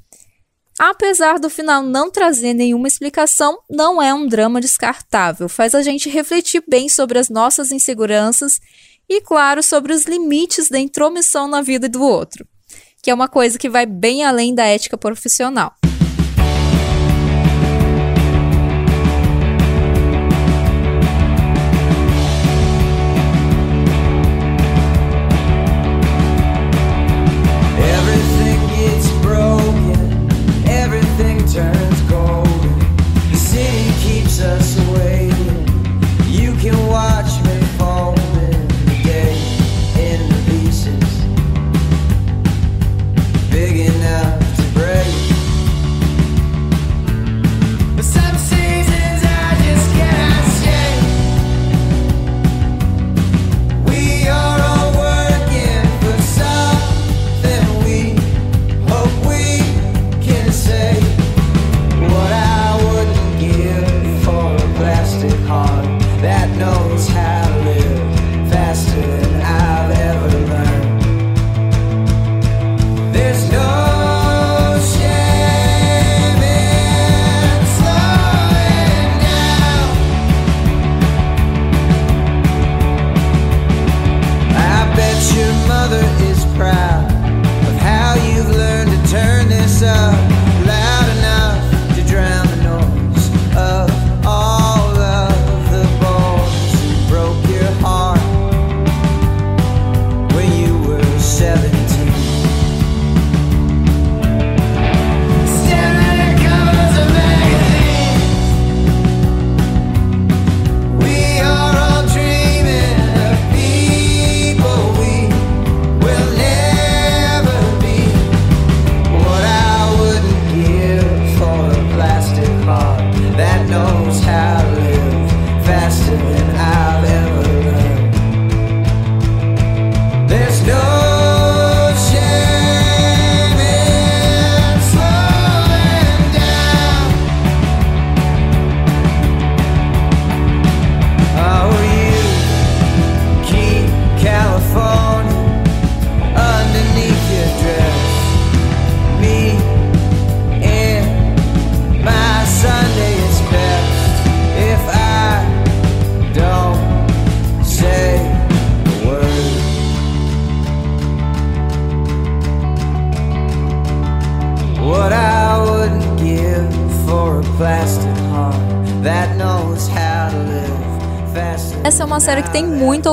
Apesar do final não trazer nenhuma explicação, não é um drama descartável. Faz a gente refletir bem sobre as nossas inseguranças e, claro, sobre os limites da intromissão na vida do outro, que é uma coisa que vai bem além da ética profissional.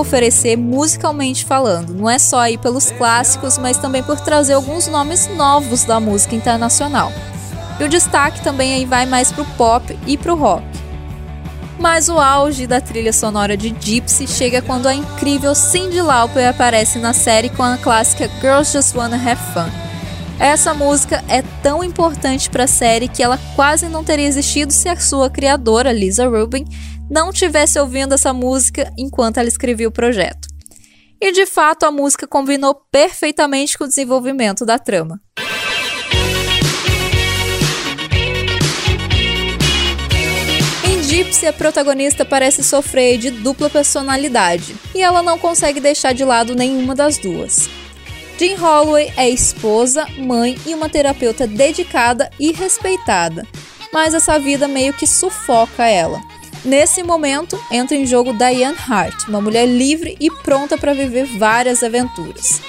Oferecer musicalmente falando. Não é só aí pelos clássicos, mas também por trazer alguns nomes novos da música internacional. E o destaque também aí vai mais pro pop e pro rock. Mas o auge da trilha sonora de Gypsy chega quando a incrível Cyndi Lauper aparece na série com a clássica Girls Just Wanna Have Fun. Essa música é tão importante para a série que ela quase não teria existido se a sua criadora, Lisa Rubin, não tivesse ouvindo essa música enquanto ela escrevia o projeto. E de fato a música combinou perfeitamente com o desenvolvimento da trama. Em Gypsy, a protagonista parece sofrer de dupla personalidade e ela não consegue deixar de lado nenhuma das duas. Jean Holloway é esposa, mãe e uma terapeuta dedicada e respeitada, mas essa vida meio que sufoca ela. Nesse momento, entra em jogo Diane Hart, uma mulher livre e pronta para viver várias aventuras.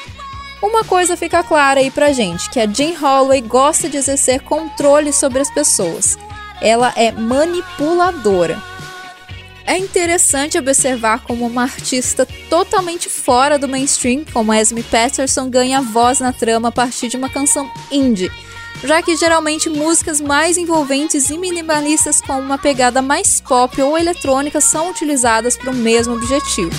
Uma coisa fica clara aí pra gente, que a Jean Holloway gosta de exercer controle sobre as pessoas. Ela é manipuladora. É interessante observar como uma artista totalmente fora do mainstream, como Esme Patterson, ganha voz na trama a partir de uma canção indie, já que geralmente músicas mais envolventes e minimalistas com uma pegada mais pop ou eletrônica são utilizadas para o mesmo objetivo.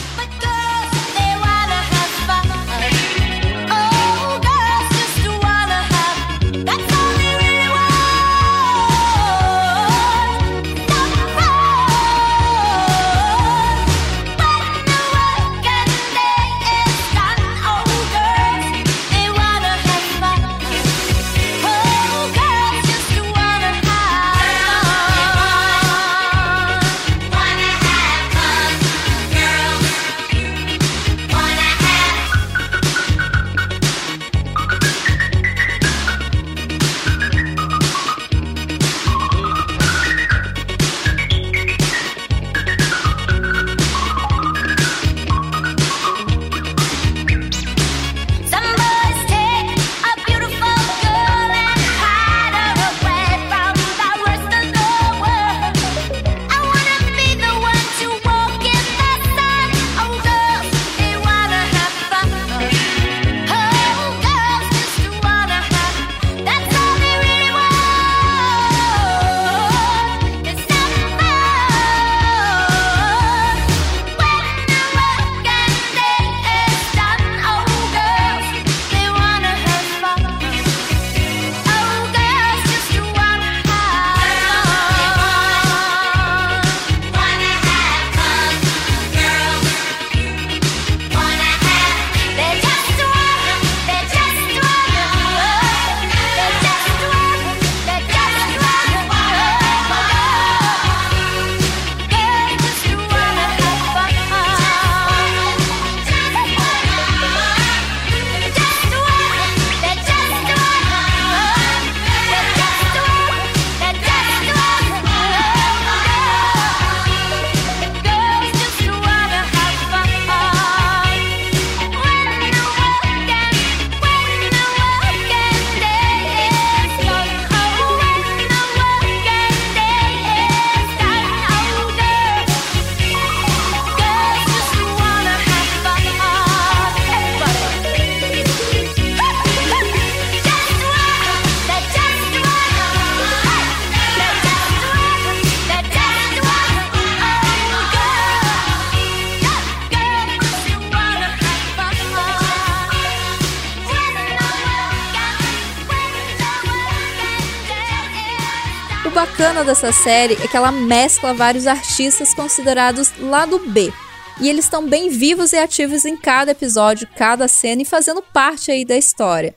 Dessa série é que ela mescla vários artistas considerados lado B. E eles estão bem vivos e ativos em cada episódio, cada cena e fazendo parte aí da história.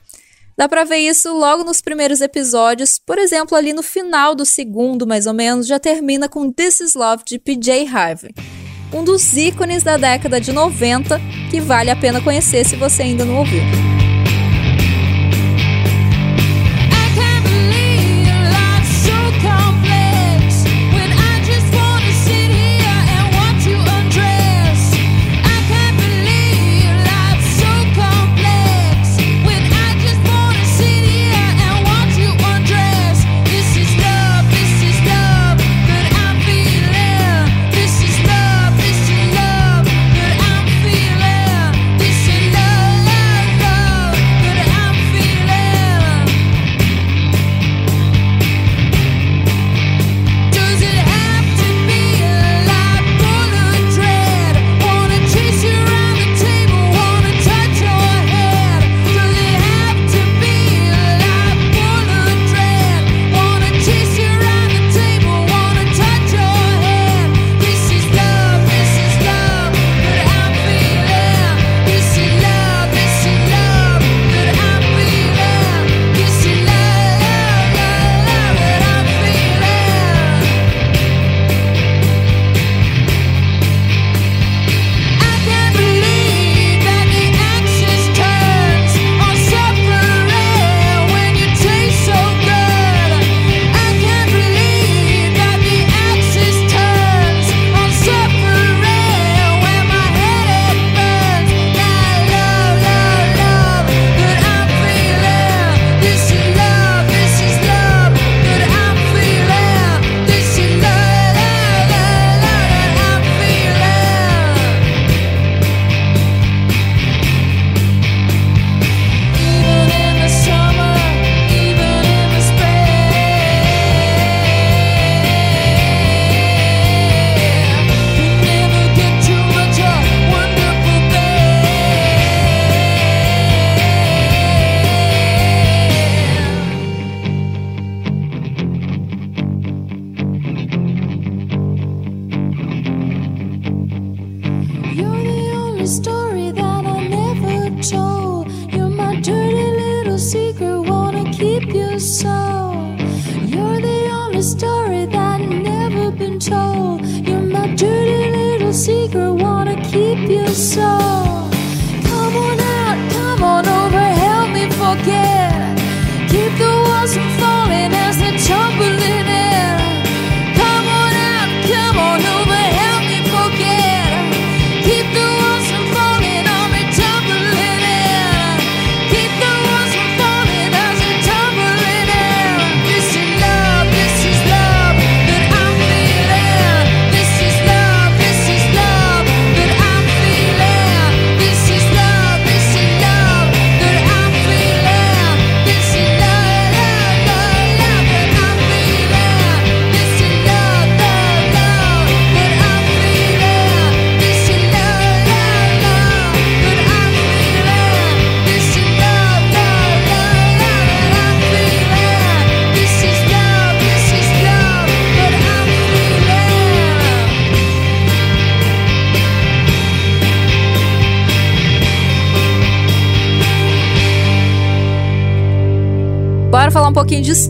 Dá pra ver isso logo nos primeiros episódios, por exemplo, ali no final do segundo, mais ou menos, já termina com This Is Love de PJ Harvey. Um dos ícones da década de 90 que vale a pena conhecer se você ainda não ouviu.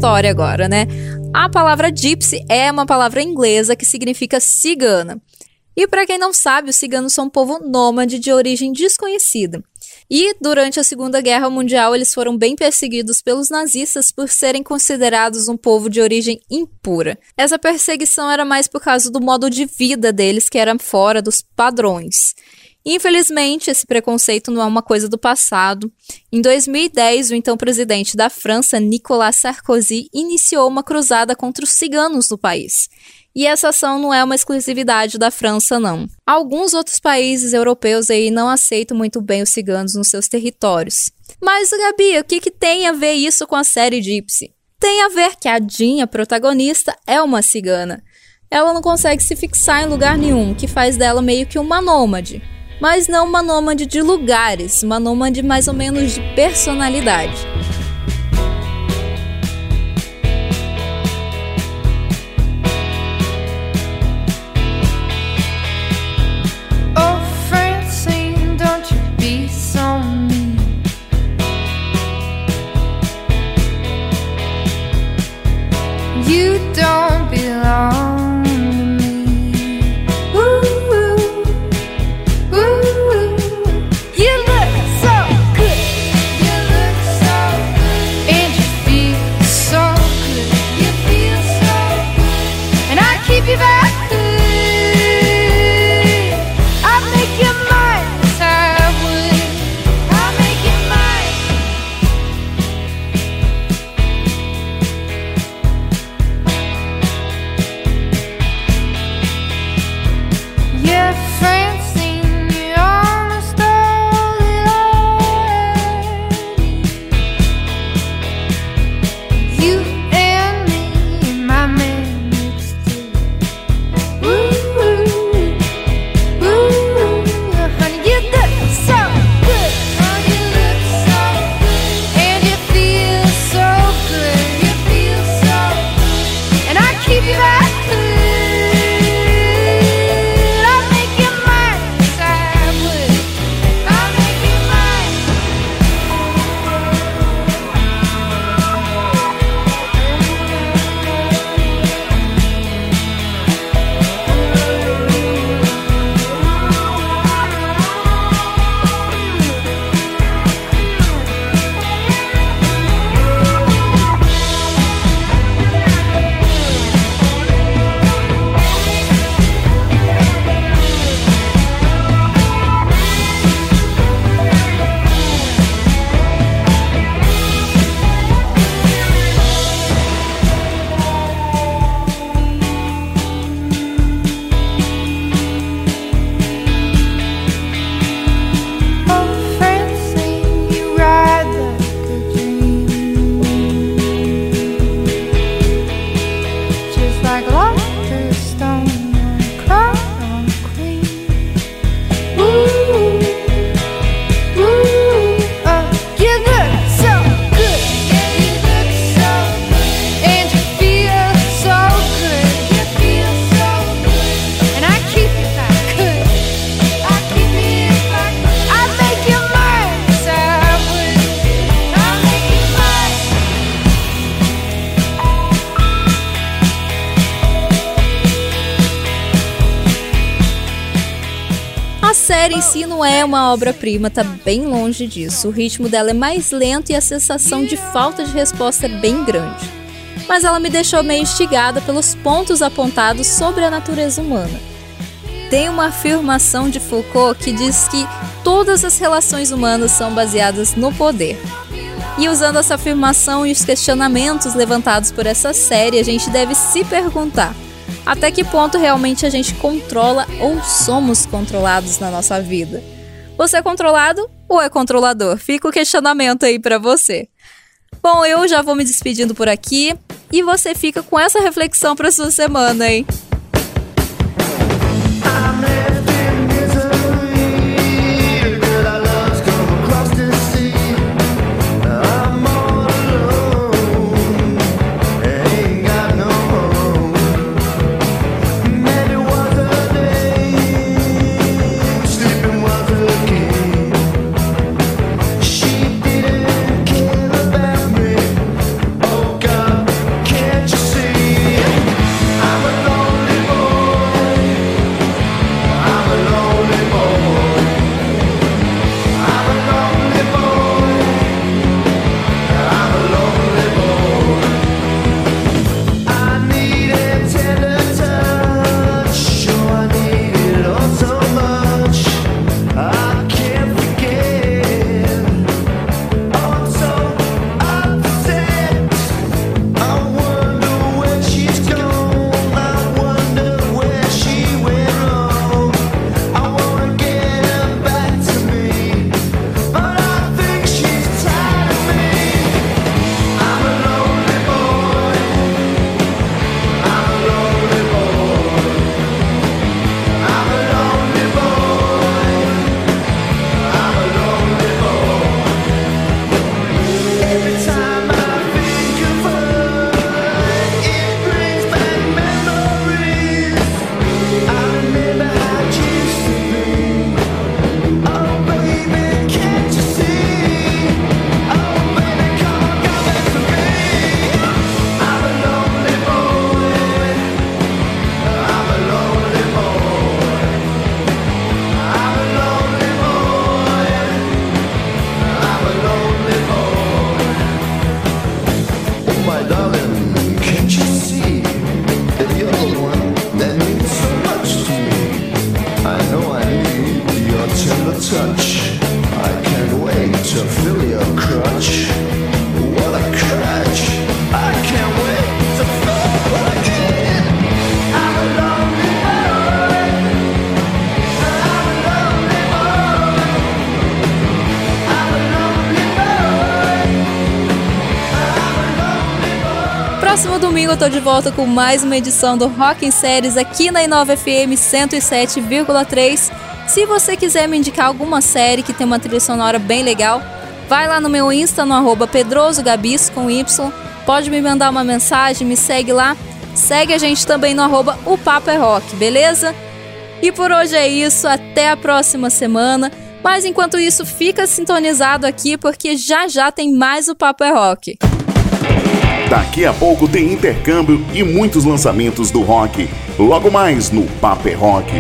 História agora, né? A palavra gypsy é uma palavra inglesa que significa cigana. E para quem não sabe, os ciganos são um povo nômade de origem desconhecida. E durante a Segunda Guerra Mundial, eles foram bem perseguidos pelos nazistas por serem considerados um povo de origem impura. Essa perseguição era mais por causa do modo de vida deles, que era fora dos padrões. Infelizmente, esse preconceito não é uma coisa do passado. Em 2010, o então presidente da França, Nicolas Sarkozy, iniciou uma cruzada contra os ciganos no país. E essa ação não é uma exclusividade da França, não. Alguns outros países europeus aí não aceitam muito bem os ciganos nos seus territórios. Mas, Gabi, o que, que tem a ver isso com a série Gypsy? Tem a ver que a Jean, a protagonista, é uma cigana. Ela não consegue se fixar em lugar nenhum, que faz dela meio que uma nômade. Mas não uma nômade de lugares, uma nômade mais ou menos de personalidade. Oh. You don't belong série em si não é uma obra-prima, tá bem longe disso. O ritmo dela é mais lento e a sensação de falta de resposta é bem grande. Mas ela me deixou meio instigada pelos pontos apontados sobre a natureza humana. Tem uma afirmação de Foucault que diz que todas as relações humanas são baseadas no poder. E usando essa afirmação e os questionamentos levantados por essa série, a gente deve se perguntar: até que ponto realmente a gente controla ou somos controlados na nossa vida? Você é controlado ou é controlador? Fica o questionamento aí pra você. Bom, eu já vou me despedindo por aqui e você fica com essa reflexão pra sua semana, hein? Tô de volta com mais uma edição do Rock em Séries aqui na Inova FM 107,3. Se você quiser me indicar alguma série que tem uma trilha sonora bem legal, vai lá no meu Insta no arroba pedrosogabis com Y. Pode me mandar uma mensagem, me segue lá. Segue a gente também no arroba o Papo é Rock, beleza? E por hoje é isso, até a próxima semana. Mas enquanto isso, fica sintonizado aqui porque já já tem mais o Papo é Rock. Daqui a pouco tem intercâmbio e muitos lançamentos do rock. Logo mais no Paper Rock.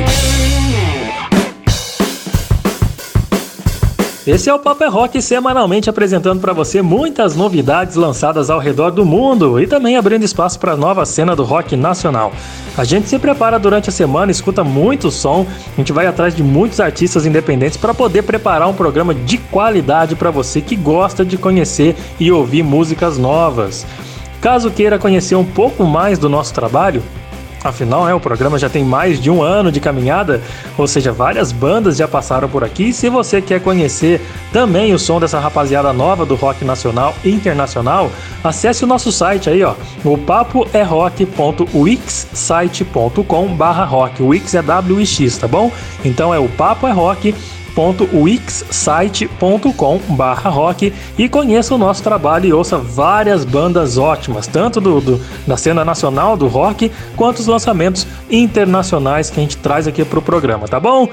Esse é o Paper Rock semanalmente apresentando para você muitas novidades lançadas ao redor do mundo e também abrindo espaço para a nova cena do rock nacional. A gente se prepara durante a semana, escuta muito som, a gente vai atrás de muitos artistas independentes para poder preparar um programa de qualidade para você que gosta de conhecer e ouvir músicas novas. Caso queira conhecer um pouco mais do nosso trabalho, Afinal, é, o programa já tem mais de um ano de caminhada, ou seja, várias bandas já passaram por aqui. Se você quer conhecer também o som dessa rapaziada nova do rock nacional e internacional, acesse o nosso site aí, ó, o papoerrock.wixsite.com barra rock. O Wix é W-I-X, tá bom? Então é o papo é rock www.wixsite.com rock e conheça o nosso trabalho e ouça várias bandas ótimas, tanto do, do, da cena nacional do rock, quanto os lançamentos internacionais que a gente traz aqui para o programa, tá bom?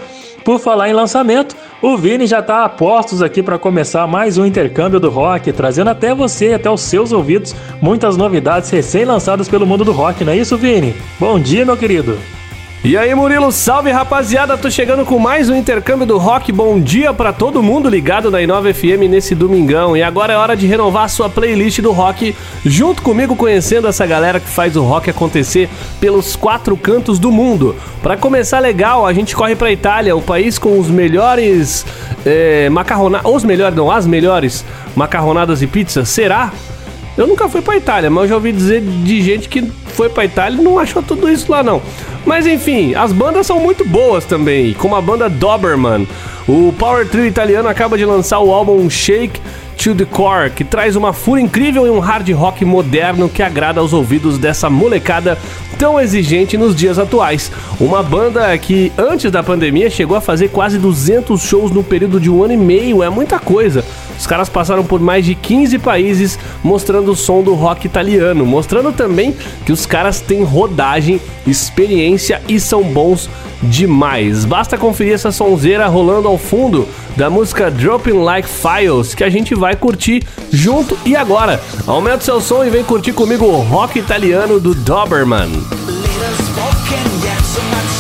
Por falar em lançamento, o Vini já está a postos aqui para começar mais um intercâmbio do rock, trazendo até você, até os seus ouvidos, muitas novidades recém-lançadas pelo mundo do rock, não é isso, Vini? Bom dia, meu querido! E aí, Murilo, salve rapaziada, tô chegando com mais um intercâmbio do rock. Bom dia pra todo mundo ligado na Inova FM nesse domingão. E agora é hora de renovar a sua playlist do rock, junto comigo conhecendo essa galera que faz o rock acontecer pelos quatro cantos do mundo. Pra começar legal, a gente corre pra Itália, o país com os melhores é, macarronadas, os melhores, não, as melhores macarronadas e pizzas. Será? Eu nunca fui pra Itália, mas eu já ouvi dizer de gente que foi pra Itália e não achou tudo isso lá não. Mas enfim, as bandas são muito boas também, como a banda Doberman. O Power Trio italiano acaba de lançar o álbum Shake to the Core, que traz uma fúria incrível e um hard rock moderno que agrada aos ouvidos dessa molecada tão exigente nos dias atuais. Uma banda que antes da pandemia chegou a fazer quase 200 shows no período de um ano e meio, é muita coisa. Os caras passaram por mais de 15 países mostrando o som do rock italiano, mostrando também que os caras têm rodagem, experiência e são bons demais. Basta conferir essa sonzeira rolando ao fundo da música Dropping Like Files que a gente vai curtir junto e agora. Aumenta o seu som e vem curtir comigo o rock italiano do Doberman. Little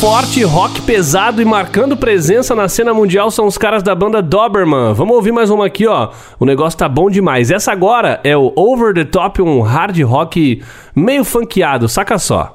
forte, rock pesado e marcando presença na cena mundial são os caras da banda Doberman. Vamos ouvir mais uma aqui, ó. O negócio tá bom demais. Essa agora é o Over the Top, um hard rock meio funkeado, saca só.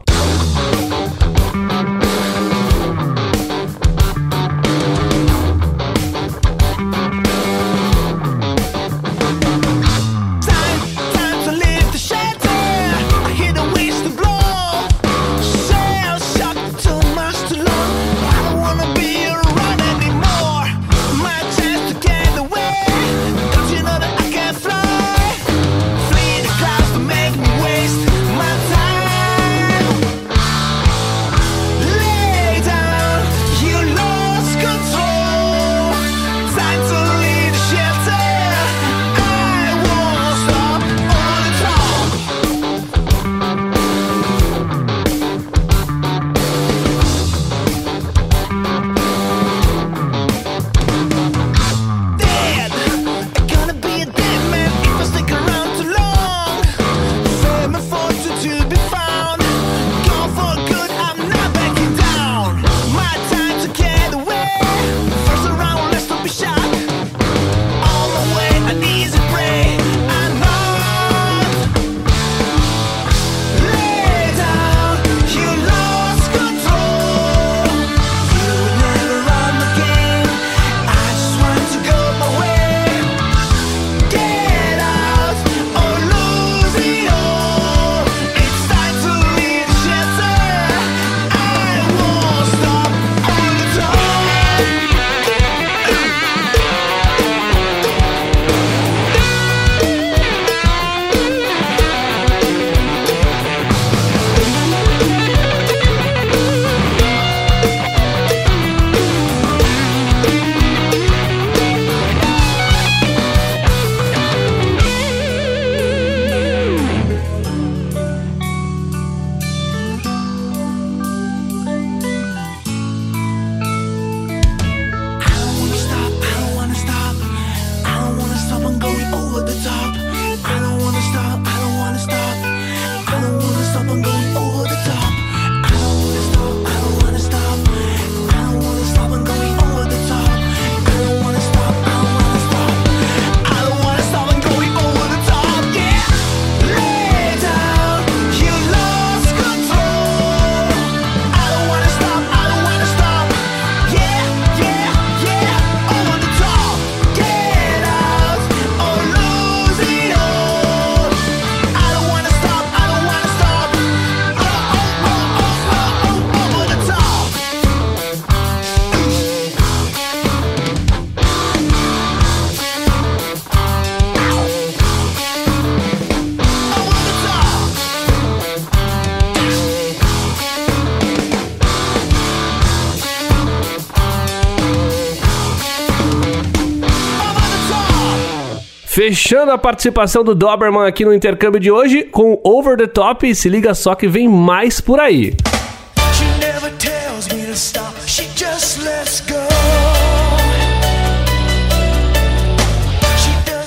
Fechando a participação do Doberman aqui no intercâmbio de hoje com Over the Top. Se liga só que vem mais por aí.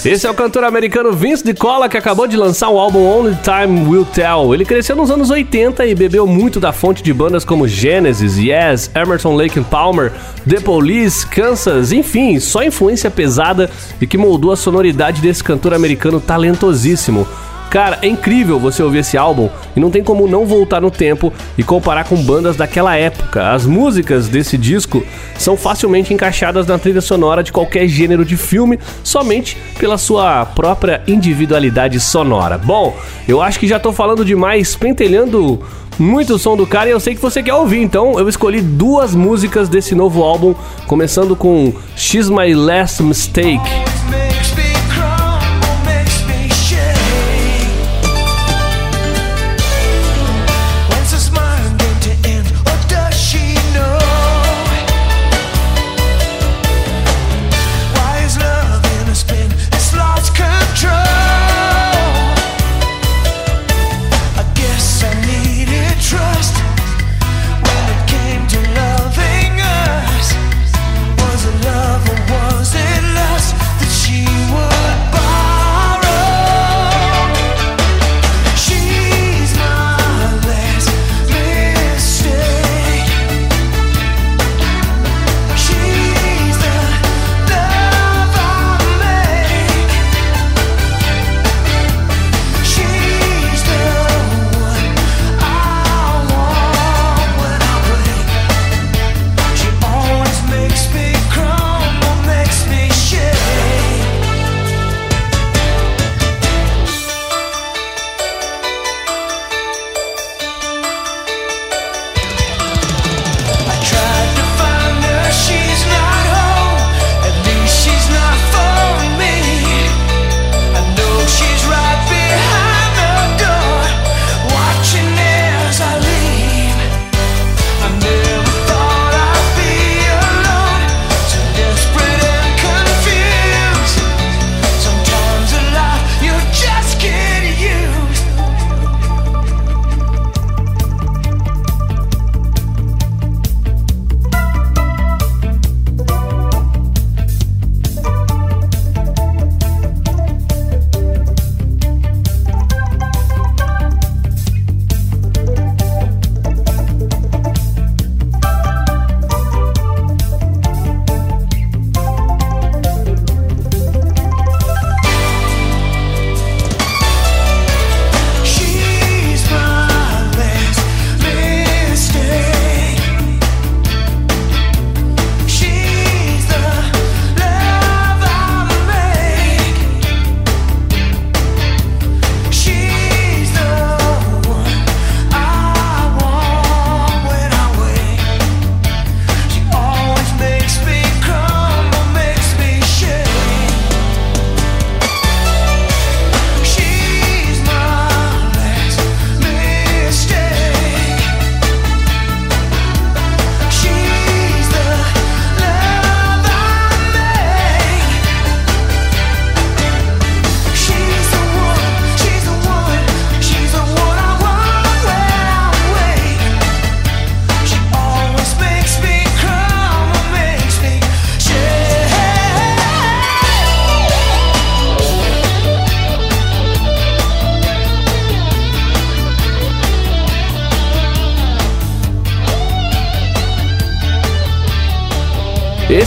Esse é o cantor americano Vince DiCola que acabou de lançar o álbum Only Time Will Tell. Ele cresceu nos anos 80 e bebeu muito da fonte de bandas como Genesis, Yes, Emerson Lake and Palmer, The Police, Kansas, enfim, só influência pesada e que moldou a sonoridade desse cantor americano talentosíssimo. Cara, é incrível você ouvir esse álbum e não tem como não voltar no tempo e comparar com bandas daquela época. As músicas desse disco são facilmente encaixadas na trilha sonora de qualquer gênero de filme, somente pela sua própria individualidade sonora. Bom, eu acho que já tô falando demais, pentelhando muito o som do cara e eu sei que você quer ouvir, então eu escolhi duas músicas desse novo álbum, começando com She's My Last Mistake.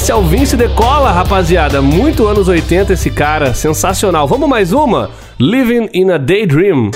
Esse é o Vince Decola, rapaziada. Muito anos 80 esse cara, sensacional. Vamos mais uma? Living in a Daydream.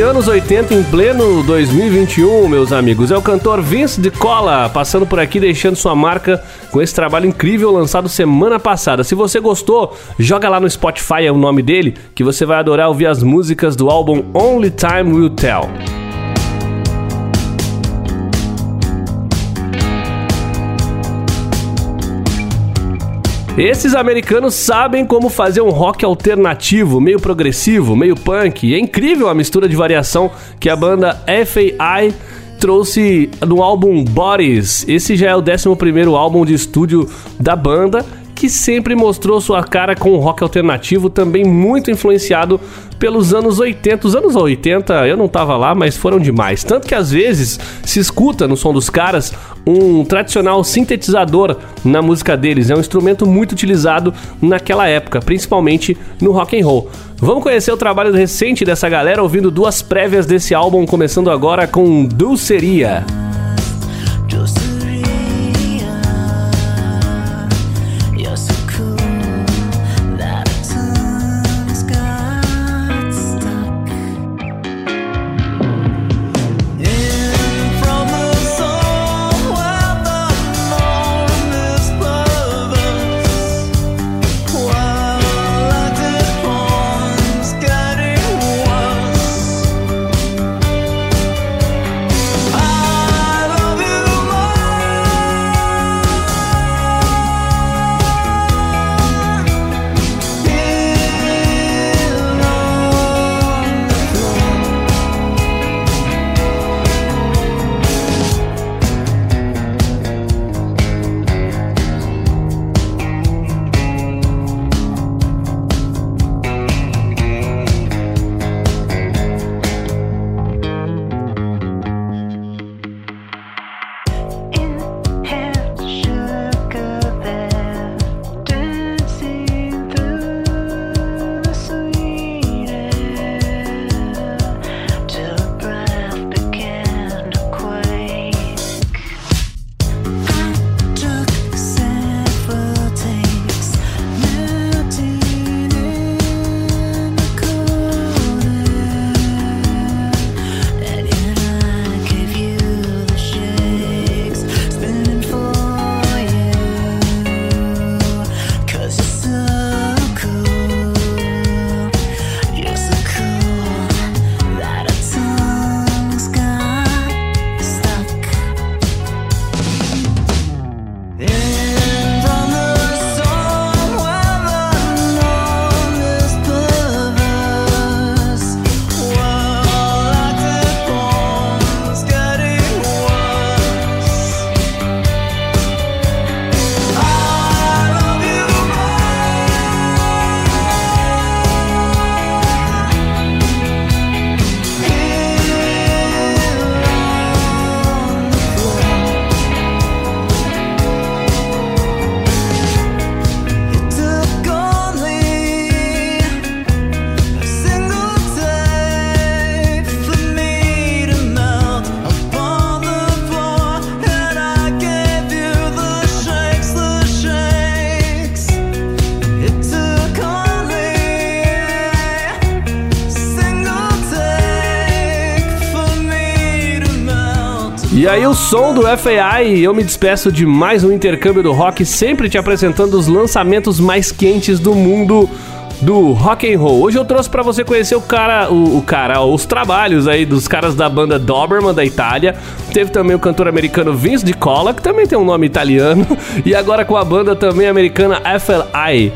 Anos 80 em pleno 2021, meus amigos. É o cantor Vince de Cola passando por aqui deixando sua marca com esse trabalho incrível lançado semana passada. Se você gostou, joga lá no Spotify é o nome dele, que você vai adorar ouvir as músicas do álbum Only Time Will Tell. Esses americanos sabem como fazer um rock alternativo, meio progressivo, meio punk. É incrível a mistura de variação que a banda FAI trouxe no álbum Bodies. Esse já é o 11º álbum de estúdio da banda que sempre mostrou sua cara com o rock alternativo, também muito influenciado pelos anos 80. Os anos 80 eu não tava lá, mas foram demais. Tanto que às vezes se escuta no som dos caras um tradicional sintetizador na música deles. É um instrumento muito utilizado naquela época, principalmente no rock and roll. Vamos conhecer o trabalho recente dessa galera ouvindo duas prévias desse álbum, começando agora com Dulceria. Aí o som do FAI, eu me despeço de mais um intercâmbio do rock, sempre te apresentando os lançamentos mais quentes do mundo do rock and roll. Hoje eu trouxe pra você conhecer o cara, o, o cara, os trabalhos aí dos caras da banda Doberman da Itália. Teve também o cantor americano Vince Di Cola, que também tem um nome italiano, e agora com a banda também americana FLI.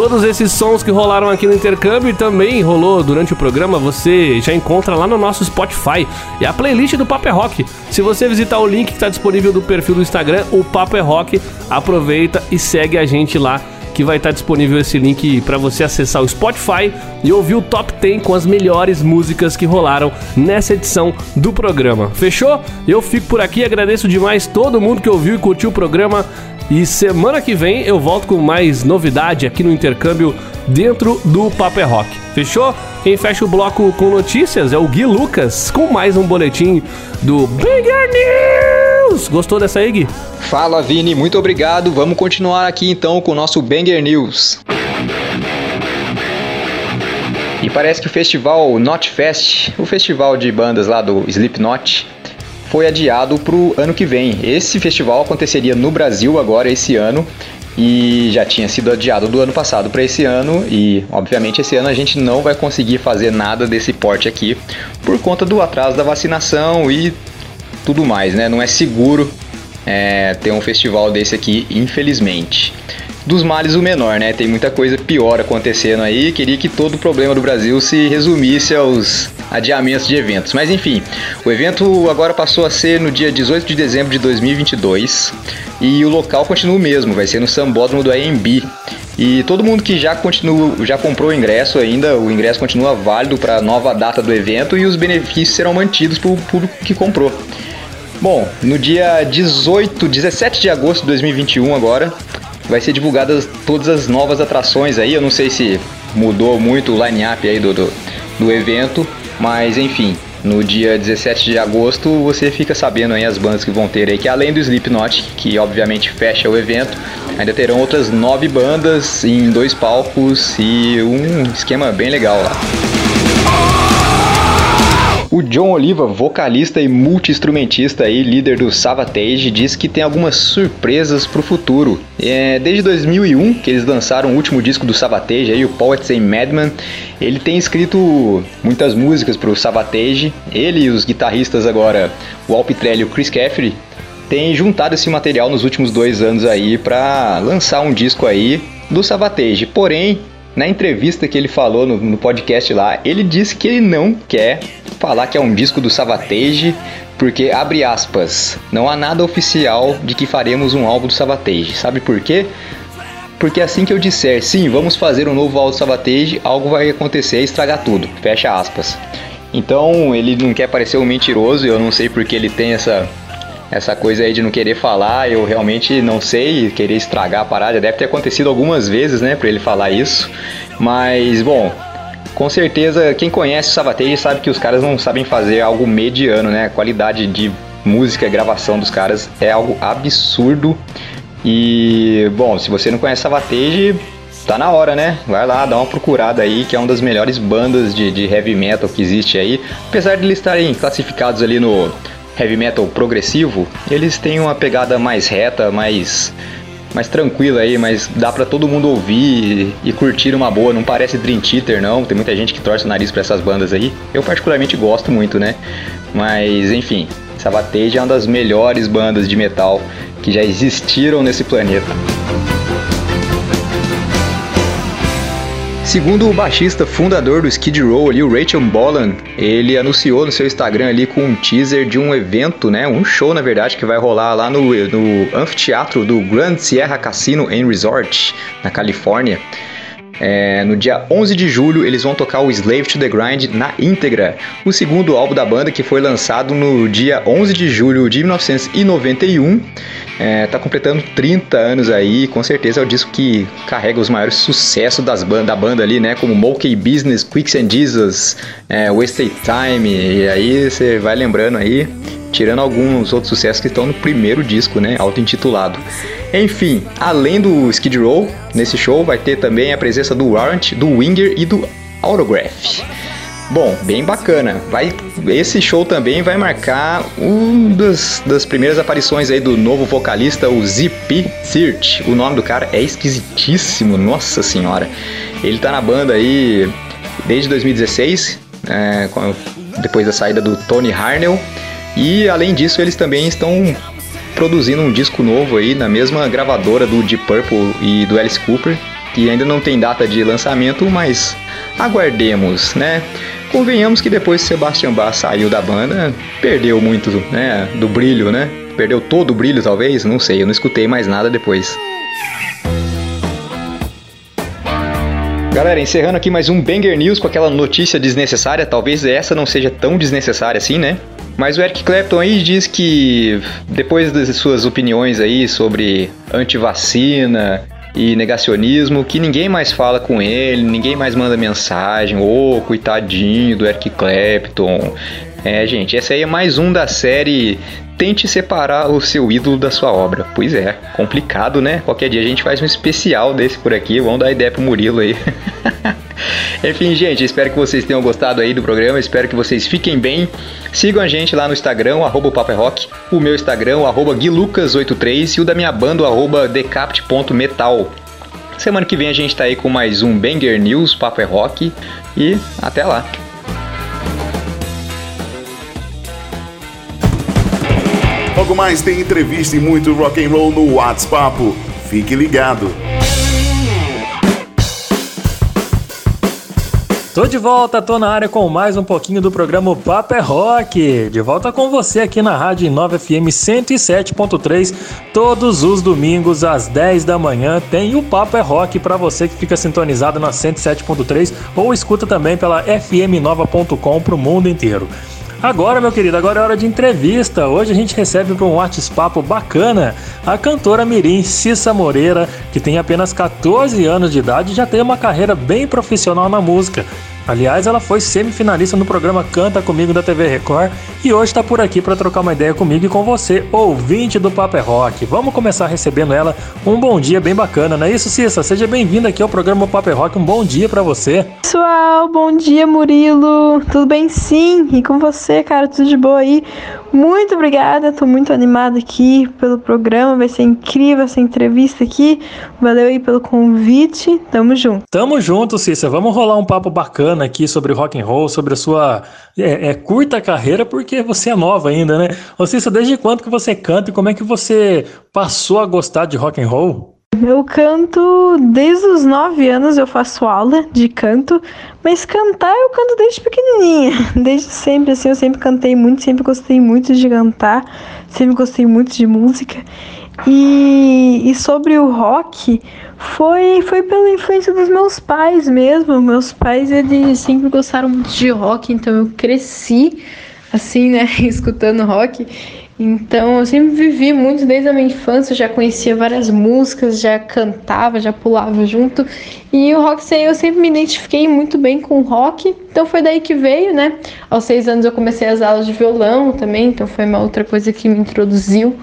Todos esses sons que rolaram aqui no intercâmbio e também rolou durante o programa, você já encontra lá no nosso Spotify. E a playlist do Papo é Rock. Se você visitar o link que está disponível do perfil do Instagram, o Papo é Rock, aproveita e segue a gente lá que vai estar disponível esse link para você acessar o Spotify e ouvir o top 10 com as melhores músicas que rolaram nessa edição do programa. Fechou? Eu fico por aqui, agradeço demais todo mundo que ouviu e curtiu o programa. E semana que vem eu volto com mais novidade aqui no intercâmbio dentro do Paper Rock. Fechou? Quem fecha o bloco com notícias é o Gui Lucas com mais um boletim do Banger News. Gostou dessa aí, Gui? Fala, Vini, muito obrigado. Vamos continuar aqui então com o nosso Banger News. E parece que o festival Not Fest, o festival de bandas lá do Slipknot, foi adiado para o ano que vem. Esse festival aconteceria no Brasil agora esse ano e já tinha sido adiado do ano passado para esse ano e obviamente esse ano a gente não vai conseguir fazer nada desse porte aqui por conta do atraso da vacinação e tudo mais, né? Não é seguro é, ter um festival desse aqui, infelizmente. Dos males o menor, né? Tem muita coisa pior acontecendo aí. Queria que todo o problema do Brasil se resumisse aos adiamentos de eventos. Mas enfim, o evento agora passou a ser no dia 18 de dezembro de 2022 e o local continua o mesmo, vai ser no Sambódromo do AMB. E todo mundo que já continua, já comprou o ingresso ainda, o ingresso continua válido para a nova data do evento e os benefícios serão mantidos para o público que comprou. Bom, no dia 18, 17 de agosto de 2021 agora, vai ser divulgadas todas as novas atrações aí. Eu não sei se mudou muito o line-up aí do, do, do evento, mas enfim, no dia 17 de agosto você fica sabendo aí as bandas que vão ter aí, que além do Slipknot, que obviamente fecha o evento, ainda terão outras nove bandas em dois palcos e um esquema bem legal lá. O John Oliva, vocalista e multi-instrumentista e líder do Savatage, diz que tem algumas surpresas pro futuro. É, desde 2001, que eles lançaram o último disco do Savatage, aí, o Poets and Madman, ele tem escrito muitas músicas pro Savatage. Ele e os guitarristas agora, o Al Pitrelli e o Chris Cafferty, têm juntado esse material nos últimos dois anos aí para lançar um disco aí do Savatage. Porém, na entrevista que ele falou no, no, podcast lá, ele disse que ele não quer falar que é um disco do Savatage, porque, abre aspas, não há nada oficial de que faremos um álbum do Savatage. Sabe por quê? Porque assim que eu disser, sim, vamos fazer um novo álbum do Savatage, algo vai acontecer e estragar tudo. Fecha aspas. Então, ele não quer parecer um mentiroso, eu não sei porque ele tem essa essa coisa aí de não querer falar, eu realmente não sei, querer estragar a parada, deve ter acontecido algumas vezes, né, para ele falar isso. Mas, bom, com certeza quem conhece o sabe que os caras não sabem fazer algo mediano, né? A qualidade de música e gravação dos caras é algo absurdo. E, bom, se você não conhece Savatage, tá na hora, né? Vai lá, dá uma procurada aí, que é uma das melhores bandas de, de heavy metal que existe aí. Apesar de eles estarem classificados ali no heavy metal progressivo, eles têm uma pegada mais reta, mais mais tranquila aí, mas dá para todo mundo ouvir e, e, curtir uma boa. Não parece Dream Theater não. Tem muita gente que torce o nariz para essas bandas aí. Eu particularmente gosto muito, né? Mas enfim, Savatage é uma das melhores bandas de metal que já existiram nesse planeta. Segundo o baixista fundador do Skid Row ali, o Rachel Bolan, ele anunciou no seu Instagram ali com um teaser de um evento, né, um show na verdade que vai rolar lá no, no anfiteatro do Grand Sierra Casino and Resort na Califórnia. É, no dia 11 de julho, eles vão tocar o Slave to the Grind na íntegra, o segundo álbum da banda que foi lançado no dia 11 de julho de 1991. É, tá completando 30 anos aí, com certeza é o disco que carrega os maiores sucessos das da banda ali, né? Como Monkey Business, Quicks and Jesus, é, Wasted Time, e aí você vai lembrando aí, tirando alguns outros sucessos que estão no primeiro disco, né? Auto-intitulado. Enfim, além do Skid Row, nesse show vai ter também a presença do Warrant, do Winger e do Autograph. Bom, bem bacana. Vai, esse show também vai marcar uma das, das primeiras aparições aí do novo vocalista, o ZP Search. O nome do cara é esquisitíssimo, nossa senhora. Ele tá na banda aí desde 2016, é, depois da saída do Tony Harnell. E além disso, eles também estão produzindo um disco novo aí na mesma gravadora do Deep Purple e do Alice Cooper, que ainda não tem data de lançamento, mas aguardemos, né? Convenhamos que depois que Sebastian Bach saiu da banda, perdeu muito, né, do brilho, né? Perdeu todo o brilho, talvez, não sei, eu não escutei mais nada depois. Galera, encerrando aqui mais um Banger News com aquela notícia desnecessária, talvez essa não seja tão desnecessária assim, né? Mas o Eric Clapton aí diz que depois das suas opiniões aí sobre antivacina e negacionismo, que ninguém mais fala com ele, ninguém mais manda mensagem, ô, oh, coitadinho do Eric Clapton. É, gente, essa aí é mais um da série Tente separar o seu ídolo da sua obra. Pois é, complicado, né? Qualquer dia a gente faz um especial desse por aqui, vamos dar ideia pro Murilo aí. Enfim, gente, espero que vocês tenham gostado aí do programa, espero que vocês fiquem bem. Sigam a gente lá no Instagram, o Rock, o meu Instagram, arroba guilucas83 e o da minha banda, arroba decapt.metal. Semana que vem a gente tá aí com mais um Banger News, Papo é Rock e até lá. Logo mais tem entrevista e muito rock and roll no WhatsApp. Fique ligado. Tô de volta, tô na área com mais um pouquinho do programa Papo é Rock. De volta com você aqui na Rádio 9 FM 107.3. Todos os domingos às 10 da manhã tem o Papo é Rock para você que fica sintonizado na 107.3 ou escuta também pela fmnova.com pro mundo inteiro. Agora, meu querido, agora é hora de entrevista. Hoje a gente recebe para um WhatsApp bacana a cantora Mirim Cissa Moreira, que tem apenas 14 anos de idade e já tem uma carreira bem profissional na música. Aliás, ela foi semifinalista no programa Canta Comigo da TV Record e hoje está por aqui para trocar uma ideia comigo e com você, ouvinte do Paper Rock. Vamos começar recebendo ela um bom dia bem bacana, não é isso, Cissa? Seja bem-vinda aqui ao programa Paper Rock. Um bom dia para você. Pessoal, bom dia Murilo, tudo bem sim? E com você, cara, tudo de boa aí? Muito obrigada, tô muito animada aqui pelo programa, vai ser incrível essa entrevista aqui. Valeu aí pelo convite, tamo junto. Tamo junto, Cissa. Vamos rolar um papo bacana aqui sobre rock and roll, sobre a sua é, é, curta carreira, porque você é nova ainda, né? Ô Cissa, desde quando que você canta e como é que você passou a gostar de rock and roll? Eu canto desde os 9 anos, eu faço aula de canto, mas cantar eu canto desde pequenininha, desde sempre, assim, eu sempre cantei muito, sempre gostei muito de cantar, sempre gostei muito de música. E, e sobre o rock, foi, foi pela influência dos meus pais mesmo. Meus pais, eles sempre gostaram muito de rock, então eu cresci, assim, né, escutando rock. Então eu sempre vivi muito desde a minha infância, já conhecia várias músicas, já cantava, já pulava junto. E o rock eu sempre me identifiquei muito bem com o rock, então foi daí que veio, né? Aos seis anos eu comecei as aulas de violão também, então foi uma outra coisa que me introduziu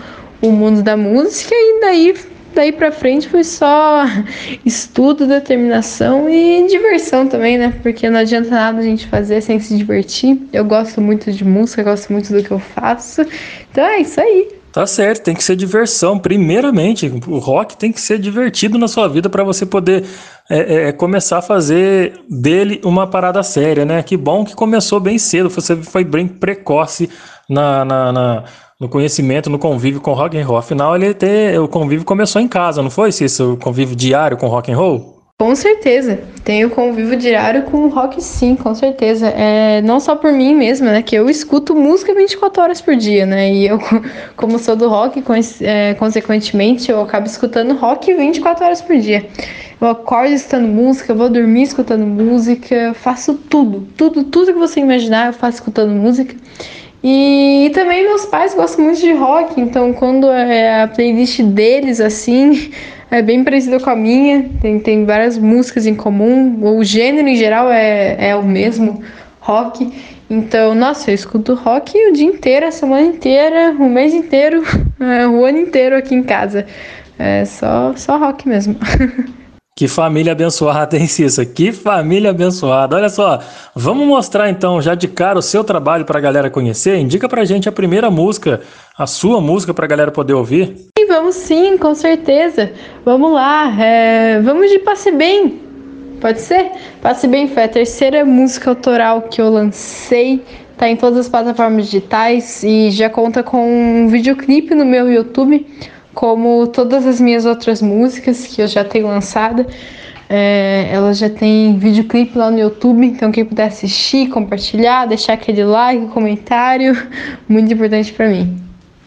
o mundo da música e daí daí pra frente foi só estudo, determinação e diversão também, né? Porque não adianta nada a gente fazer sem se divertir. Eu gosto muito de música, gosto muito do que eu faço. Então é isso aí. Tá certo, tem que ser diversão, primeiramente. O rock tem que ser divertido na sua vida para você poder é, é, começar a fazer dele uma parada séria, né? Que bom que começou bem cedo, você foi bem precoce na, na, na no conhecimento, no convívio com rock and roll. Afinal, ele ter, o convívio começou em casa, não foi, Cícero? O convívio diário com rock and roll? Com certeza, tenho convívio diário com o rock sim, com certeza. É, não só por mim mesma, né, que eu escuto música 24 horas por dia, né, e eu, como sou do rock, é, consequentemente, eu acabo escutando rock 24 horas por dia. Eu acordo escutando música, vou dormir escutando música, faço tudo, tudo, tudo que você imaginar eu faço escutando música. E também meus pais gostam muito de rock, então quando é a playlist deles assim é bem parecida com a minha, tem, tem várias músicas em comum, o gênero em geral é, é o mesmo, rock. Então, nossa, eu escuto rock o dia inteiro, a semana inteira, o mês inteiro, é, o ano inteiro aqui em casa. É só, só rock mesmo. Que família abençoada, hein, Cissa? Que família abençoada. Olha só, vamos mostrar então já de cara o seu trabalho para a galera conhecer. Indica pra gente a primeira música, a sua música para a galera poder ouvir. Sim, vamos sim, com certeza. Vamos lá, é, vamos de Passe Bem. Pode ser? Passe Bem foi a terceira música autoral que eu lancei. Tá em todas as plataformas digitais e já conta com um videoclipe no meu YouTube como todas as minhas outras músicas que eu já tenho lançada. É, ela já tem videoclipe lá no YouTube, então quem puder assistir, compartilhar, deixar aquele like, comentário, muito importante para mim.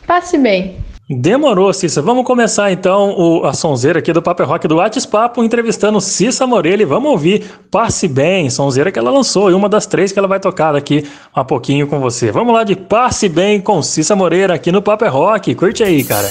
Passe bem! Demorou, Cissa. Vamos começar então o, a sonzeira aqui do Paper Rock do WhatsApp, entrevistando Cissa Morelli. Vamos ouvir Passe Bem, sonzeira que ela lançou e uma das três que ela vai tocar daqui a pouquinho com você. Vamos lá de Passe Bem com Cissa Moreira aqui no Paper Rock. Curte aí, cara.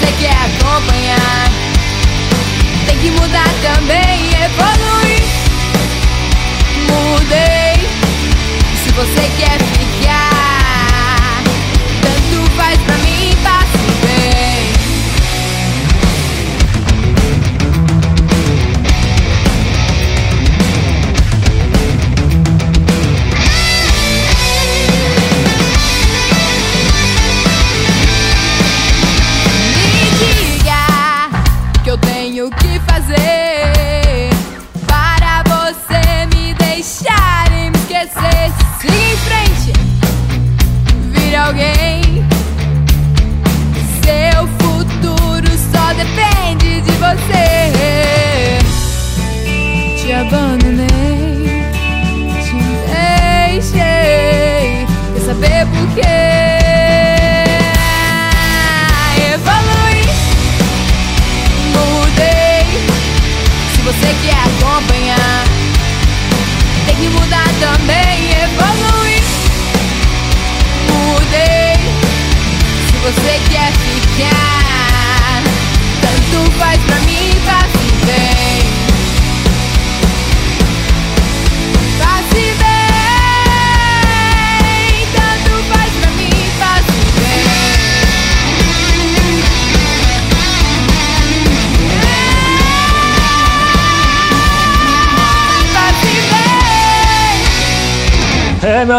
Se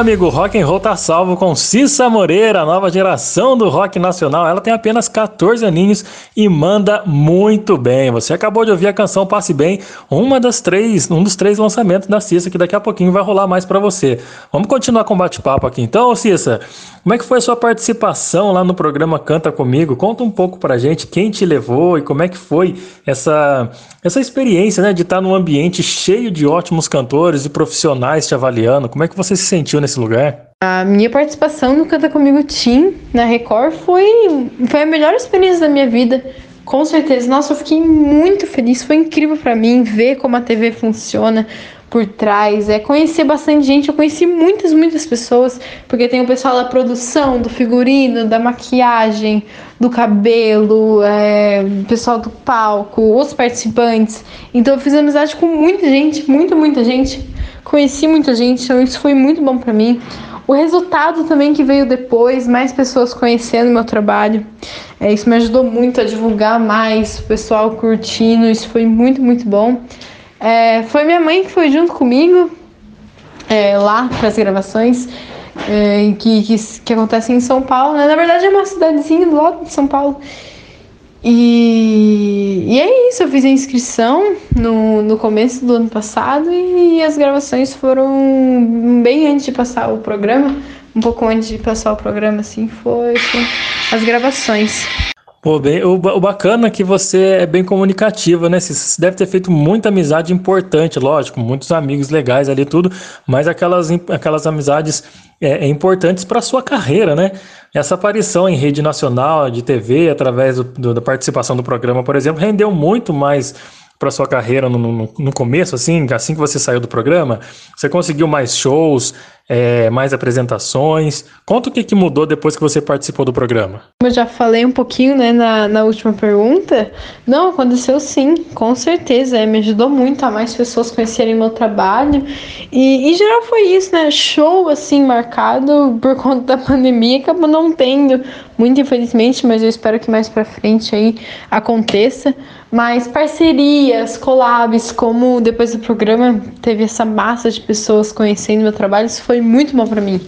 amigo, rock and roll tá salvo com Cissa Moreira, nova geração do rock nacional. Ela tem apenas 14 aninhos e manda muito bem. Você acabou de ouvir a canção Passe Bem, uma das três, um dos três lançamentos da Cissa que daqui a pouquinho vai rolar mais pra você. Vamos continuar com o bate-papo aqui então, Cissa. Como é que foi a sua participação lá no programa Canta Comigo? Conta um pouco pra gente quem te levou e como é que foi essa, essa experiência, né, de estar num ambiente cheio de ótimos cantores e profissionais te avaliando. Como é que você se sentiu nesse lugar? A minha participação no Canta Comigo Team na Record foi, foi a melhor experiência da minha vida. Com certeza. Nossa, eu fiquei muito feliz. Foi incrível pra mim ver como a TV funciona por trás. É conhecer bastante gente. Eu conheci muitas, muitas pessoas, porque tem o pessoal da produção, do figurino, da maquiagem, do cabelo, é, o pessoal do palco, os participantes. Então eu fiz amizade com muita gente, muita, muita gente. Conheci muita gente, então isso foi muito bom pra mim. O resultado também que veio depois, mais pessoas conhecendo meu trabalho. É, isso me ajudou muito a divulgar mais, o pessoal curtindo, isso foi muito, muito bom. É, foi minha mãe que foi junto comigo é, lá para as gravações é, que, que, que acontecem em São Paulo. né? Na verdade, é uma cidadezinha do lado de São Paulo. E, e é isso, eu fiz a inscrição no, no começo do ano passado e as gravações foram bem antes de passar o programa, um pouco antes de passar o programa, assim, foi, foi as gravações. Pô, bem, o, o bacana é que você é bem comunicativa, né? Você deve ter feito muita amizade importante, lógico, muitos amigos legais ali tudo, mas aquelas, aquelas amizades é, é, importantes para sua carreira, né? Essa aparição em rede nacional de TV, através do- do- da participação do programa, por exemplo, rendeu muito mais para sua carreira no, no, no começo, assim, assim que você saiu do programa? Você conseguiu mais shows, é, mais apresentações? Conta o que, que mudou depois que você participou do programa. Como eu já falei um pouquinho né, na, na última pergunta, não, aconteceu sim, com certeza. é, me ajudou muito a mais pessoas conhecerem meu trabalho. E em geral foi isso, né? Show assim marcado por conta da pandemia, acabou não tendo, muito infelizmente, mas eu espero que mais pra frente aí aconteça. Mas parcerias, collabs, como depois do programa teve essa massa de pessoas conhecendo meu trabalho, isso foi muito bom pra mim.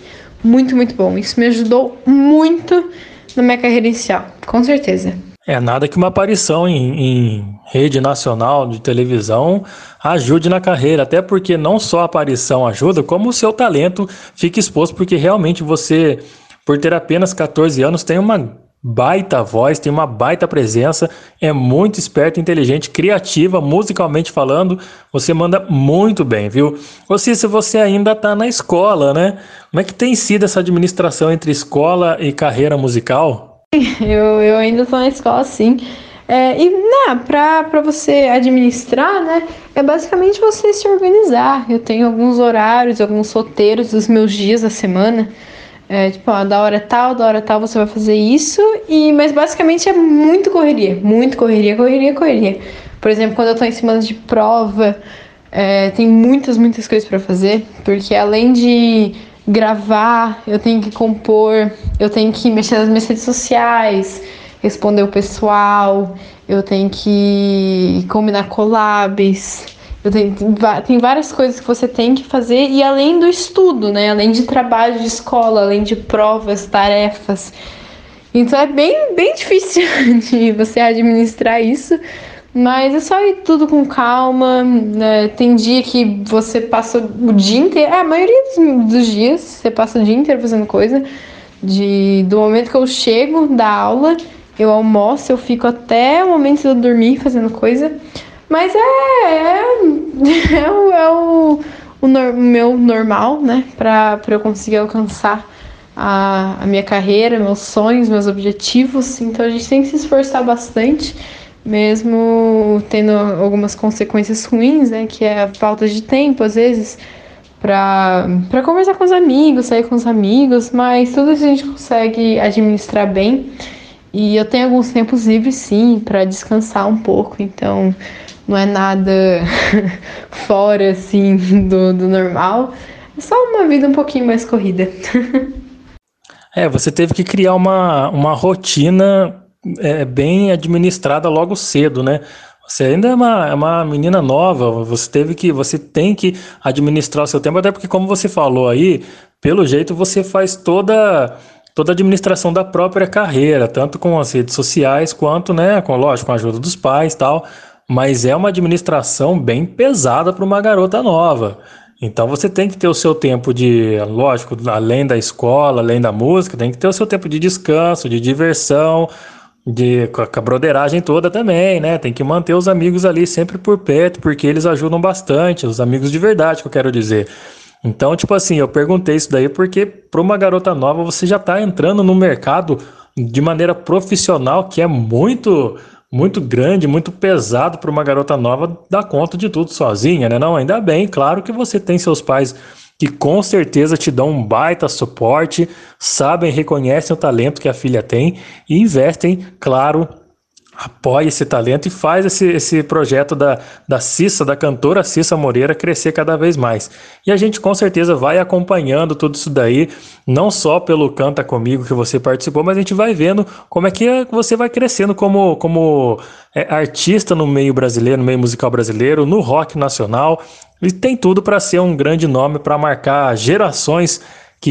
Muito, muito bom. Isso me ajudou muito na minha carreira inicial, com certeza. É nada que uma aparição em, em rede nacional de televisão ajude na carreira, até porque não só a aparição ajuda, como o seu talento fica exposto, porque realmente você, por ter apenas 14 anos, tem uma baita voz, tem uma baita presença, é muito esperta, inteligente, criativa, musicalmente falando, você manda muito bem, viu? Ou se você ainda está na escola, né? Como é que tem sido essa administração entre escola e carreira musical? Eu, eu ainda tô na escola, sim. É, e né, pra você administrar, né, é basicamente você se organizar. Eu tenho alguns horários, alguns roteiros dos meus dias da semana. É, tipo, ó, da hora tal, da hora tal você vai fazer isso. E, mas basicamente é muito correria, muito correria, correria, correria. Por exemplo, quando eu tô em semana de prova, é, tem muitas, muitas coisas para fazer, porque além de gravar, eu tenho que compor, eu tenho que mexer nas minhas redes sociais, responder o pessoal, eu tenho que combinar collabs, tem tem várias coisas que você tem que fazer, e além do estudo, né? Além de trabalho de escola, além de provas, tarefas. Então é bem, bem difícil de você administrar isso. Mas é só ir tudo com calma. né? Tem dia que você passa o dia inteiro. é, A maioria dos, dos dias você passa o dia inteiro fazendo coisa. De, do momento que eu chego da aula, eu almoço, eu fico até o momento de eu dormir fazendo coisa. Mas é, é, é, o, é o, o nor- meu normal, né? Pra, pra eu conseguir alcançar a, a minha carreira, meus sonhos, meus objetivos. Então a gente tem que se esforçar bastante, mesmo tendo algumas consequências ruins, né? Que é a falta de tempo, às vezes, pra conversar com os amigos, sair com os amigos, mas tudo isso a gente consegue administrar bem. E eu tenho alguns tempos livres, sim, para descansar um pouco, então não é nada fora, assim, do, do normal. É só uma vida um pouquinho mais corrida. É, você teve que criar uma, uma rotina é, bem administrada logo cedo, né? Você ainda é uma, é uma menina nova, você teve que, você tem que administrar o seu tempo, até porque como você falou aí, pelo jeito você faz toda toda a administração da própria carreira, tanto com as redes sociais quanto, né, com lógico, com a ajuda dos pais, tal, mas é uma administração bem pesada para uma garota nova. Então você tem que ter o seu tempo de, lógico, além da escola, além da música, tem que ter o seu tempo de descanso, de diversão, de com a broderagem toda também, né? Tem que manter os amigos ali sempre por perto, porque eles ajudam bastante, os amigos de verdade, que eu quero dizer. Então, tipo assim, eu perguntei isso daí porque para uma garota nova você já está entrando no mercado de maneira profissional que é muito muito grande, muito pesado para uma garota nova dar conta de tudo sozinha, né? Não, ainda bem, claro que você tem seus pais que com certeza te dão um baita suporte, sabem, reconhecem o talento que a filha tem e investem, claro, apoia esse talento e faz esse, esse projeto da, da Cissa, da cantora Cissa Moreira, crescer cada vez mais. E a gente com certeza vai acompanhando tudo isso daí, não só pelo Canta Comigo que você participou, mas a gente vai vendo como é que você vai crescendo como, como é, artista no meio brasileiro, no meio musical brasileiro, no rock nacional. E tem tudo para ser um grande nome, para marcar gerações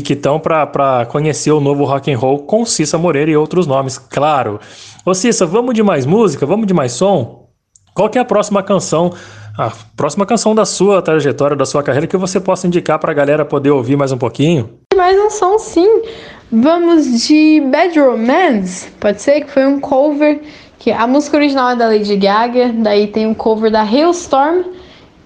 que estão para conhecer o novo rock and roll com Cissa Moreira e outros nomes, claro. Ô Cissa, vamos de mais música? Vamos de mais som? Qual que é a próxima canção, a próxima canção da sua trajetória, da sua carreira que você possa indicar para a galera poder ouvir mais um pouquinho? Mais um som, sim. Vamos de Bad Romance, pode ser? Que foi um cover, que a música original é da Lady Gaga, daí tem um cover da Hailstorm,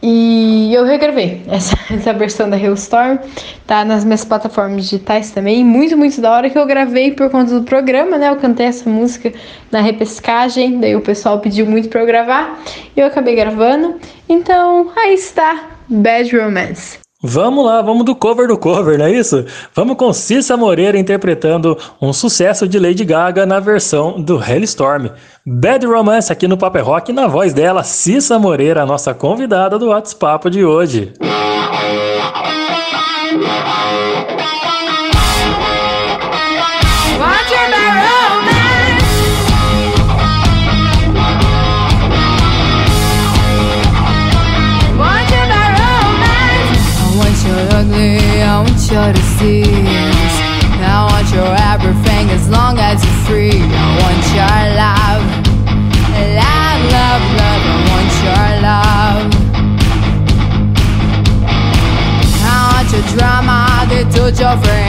e eu regravei essa, essa versão da Hailstorm, tá nas minhas plataformas digitais também. Muito, muito da hora que eu gravei por conta do programa, né? Eu cantei essa música na repescagem, daí o pessoal pediu muito pra eu gravar e eu acabei gravando. Então, aí está, Bad Romance. Vamos lá, vamos do cover do cover, não é isso? Vamos com Cissa Moreira interpretando um sucesso de Lady Gaga na versão do Hellstorm. Bad Romance aqui no Paper Rock, na voz dela, Cissa Moreira, nossa convidada do WhatsApp de hoje. They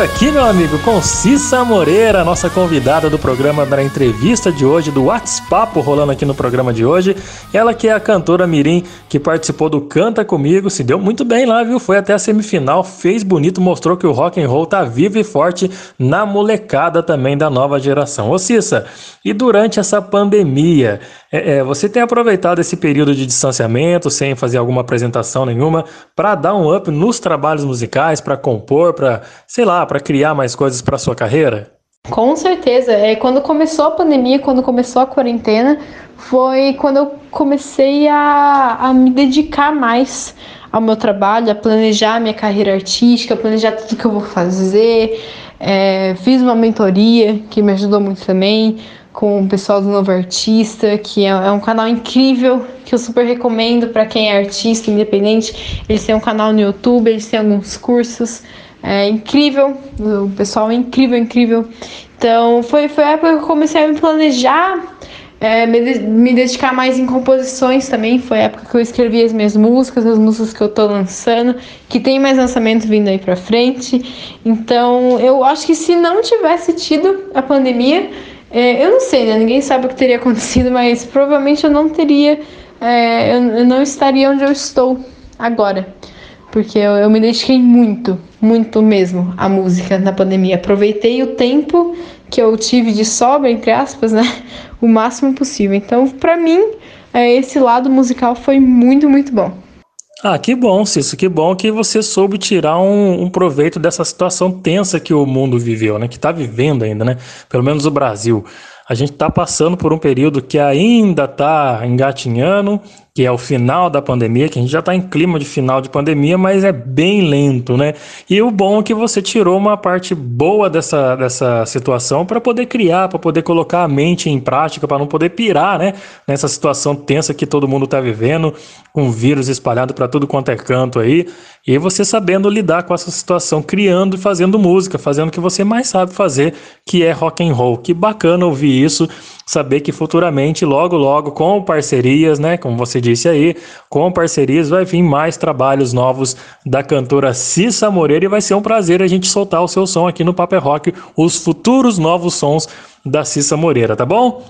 por aqui, meu amigo, com Cissa Moreira, nossa convidada do programa da entrevista de hoje, do WhatsApp rolando aqui no programa de hoje. Ela que é a cantora Mirim que participou do Canta Comigo, se deu muito bem lá, viu? Foi até a semifinal, fez bonito, mostrou que o rock and roll tá vivo e forte na molecada também da nova geração. Ô Cissa, e durante essa pandemia, é, é, você tem aproveitado esse período de distanciamento, sem fazer alguma apresentação nenhuma, para dar um up nos trabalhos musicais, para compor, para, sei lá, para criar mais coisas para sua carreira? Com certeza. É, quando começou a pandemia, quando começou a quarentena, foi quando eu comecei a, a me dedicar mais ao meu trabalho, a planejar minha carreira artística, planejar tudo que eu vou fazer. É, fiz uma mentoria que me ajudou muito também com o pessoal do Novo Artista, que é, é um canal incrível que eu super recomendo para quem é artista independente. Eles têm um canal no YouTube, eles têm alguns cursos. É incrível, o pessoal é incrível, incrível. Então foi, foi a época que eu comecei a me planejar, é, me, de- me dedicar mais em composições também. Foi a época que eu escrevi as minhas músicas, as músicas que eu tô lançando, que tem mais lançamento vindo aí pra frente. Então eu acho que se não tivesse tido a pandemia, é, eu não sei, né? Ninguém sabe o que teria acontecido, mas provavelmente eu não teria, é, eu, eu não estaria onde eu estou agora. Porque eu, eu me dediquei muito, muito mesmo à música na pandemia. Aproveitei o tempo que eu tive de sobra, entre aspas, né? O máximo possível. Então, pra mim, é, esse lado musical foi muito, muito bom. Ah, que bom, Cício, que bom que você soube tirar um, um proveito dessa situação tensa que o mundo viveu, né? Que está vivendo ainda, né? Pelo menos o Brasil. A gente está passando por um período que ainda está engatinhando, que é o final da pandemia, que a gente já está em clima de final de pandemia, mas é bem lento, né? E o bom é que você tirou uma parte boa dessa, dessa situação para poder criar, para poder colocar a mente em prática, para não poder pirar, né? Nessa situação tensa que todo mundo está vivendo, com vírus espalhado para tudo quanto é canto aí, e você sabendo lidar com essa situação, criando e fazendo música, fazendo o que você mais sabe fazer, que é rock and roll. Que bacana ouvir isso, saber que futuramente, logo logo, com parcerias, né, como você disse aí, com parcerias vai vir mais trabalhos novos da cantora Cissa Moreira e vai ser um prazer a gente soltar o seu som aqui no Paper Rock, os futuros novos sons da Cissa Moreira, tá bom?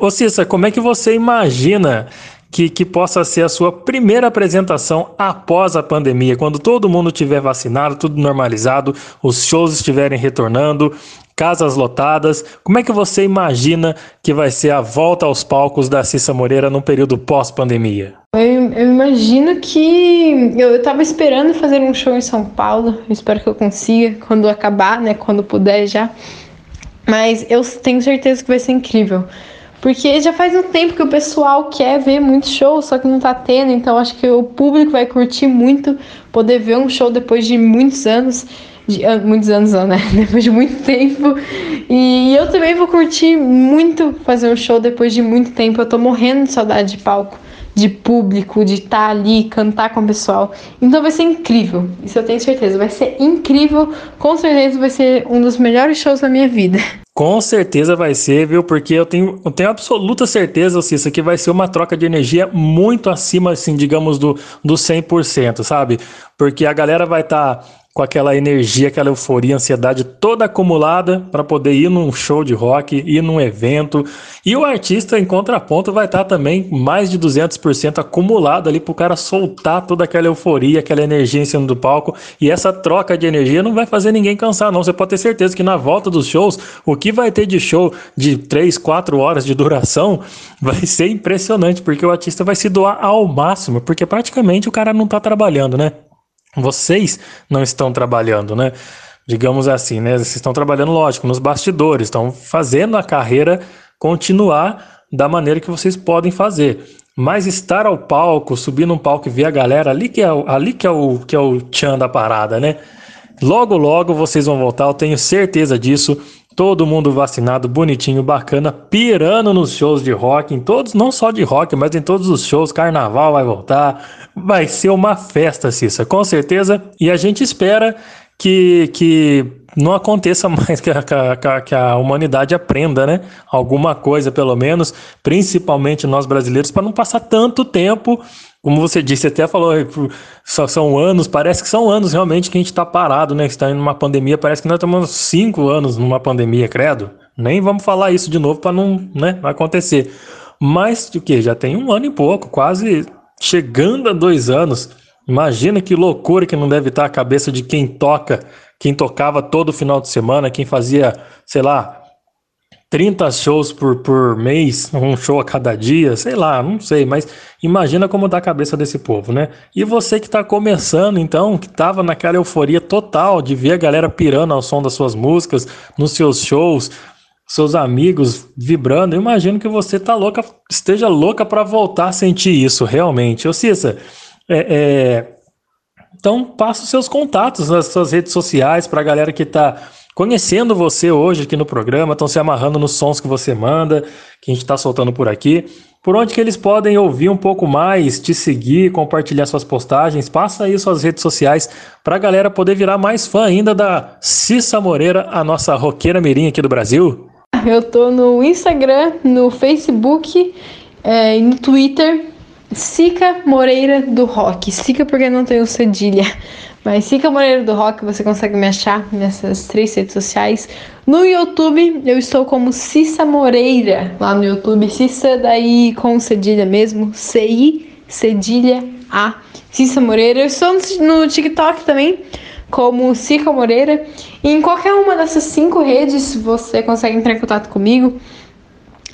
Ô Cissa, como é que você imagina que, que possa ser a sua primeira apresentação após a pandemia, quando todo mundo tiver vacinado, tudo normalizado, os shows estiverem retornando, casas lotadas? Como é que você imagina que vai ser a volta aos palcos da Cissa Moreira num período pós-pandemia? Eu, eu imagino que eu, eu tava esperando fazer um show em São Paulo. Eu espero que eu consiga quando acabar, né? Quando puder já. Mas eu tenho certeza que vai ser incrível. Porque já faz um tempo que o pessoal quer ver muito show, só que não tá tendo. Então acho que o público vai curtir muito poder ver um show depois de muitos anos. De, muitos anos não, né? Depois de muito tempo. E eu também vou curtir muito fazer um show depois de muito tempo. Eu tô morrendo de saudade de palco de público, de estar ali, cantar com o pessoal. Então vai ser incrível, isso eu tenho certeza. Vai ser incrível, com certeza vai ser um dos melhores shows da minha vida. Com certeza vai ser, viu? Porque eu tenho, eu tenho absoluta certeza, Cissa, que vai ser uma troca de energia muito acima, assim, digamos, do, do 100%, sabe? Porque a galera vai estar com aquela energia, aquela euforia, ansiedade toda acumulada para poder ir num show de rock, ir num evento. E o artista, em contraponto, vai estar também mais de 200% acumulado ali para o cara soltar toda aquela euforia, aquela energia em cima do palco. E essa troca de energia não vai fazer ninguém cansar, não. Você pode ter certeza que na volta dos shows, o que vai ter de show de 3, 4 horas de duração vai ser impressionante, porque o artista vai se doar ao máximo, porque praticamente o cara não está trabalhando, né? Vocês não estão trabalhando, né? Digamos assim, né? Vocês estão trabalhando, lógico, nos bastidores, estão fazendo a carreira continuar da maneira que vocês podem fazer. Mas estar ao palco, subir num palco e ver a galera, ali que é, o- ali que é o que é o tchan da parada, né? Logo, logo vocês vão voltar, eu tenho certeza disso. Todo mundo vacinado, bonitinho, bacana, pirando nos shows de rock, em todos, não só de rock, mas em todos os shows. Carnaval vai voltar, vai ser uma festa, Cissa, com certeza. E a gente espera que, que não aconteça mais, que a, que a- que a humanidade aprenda, né? Alguma coisa, pelo menos, principalmente nós brasileiros, para não passar tanto tempo. Como você disse, até falou, só são anos, parece que são anos realmente que a gente está parado, né? Que está em uma pandemia, parece que nós estamos cinco anos numa pandemia, credo. Nem vamos falar isso de novo para não, né, acontecer. Mas o que? Já tem um ano e pouco, quase chegando a dois anos. Imagina que loucura que não deve estar a cabeça de quem toca, quem tocava todo final de semana, quem fazia, sei lá, 30 shows por, por mês, um show a cada dia, sei lá, não sei, mas imagina como dá a cabeça desse povo, né? E você que está começando, então, que estava naquela euforia total de ver a galera pirando ao som das suas músicas, nos seus shows, seus amigos vibrando, eu imagino que você tá louca, esteja louca para voltar a sentir isso, realmente. Ô Cissa, é, é, então, passa os seus contatos nas suas redes sociais para a galera que está conhecendo você hoje aqui no programa, estão se amarrando nos sons que você manda, que a gente está soltando por aqui. Por onde que eles podem ouvir um pouco mais, te seguir, compartilhar suas postagens? Passa aí suas redes sociais para a galera poder virar mais fã ainda da Cissa Moreira, a nossa roqueira mirim aqui do Brasil. Eu tô no Instagram, no Facebook é, no Twitter. Sica Moreira do Rock. Sica porque não tenho cedilha. Mas Sica Moreira do Rock, você consegue me achar nessas três redes sociais. No YouTube, eu estou como Cissa Moreira, lá no YouTube. Cissa daí com cedilha mesmo. C-I, cedilha A. Cissa Moreira. Eu estou no TikTok também, como Cica Moreira. E em qualquer uma dessas cinco redes você consegue entrar em contato comigo.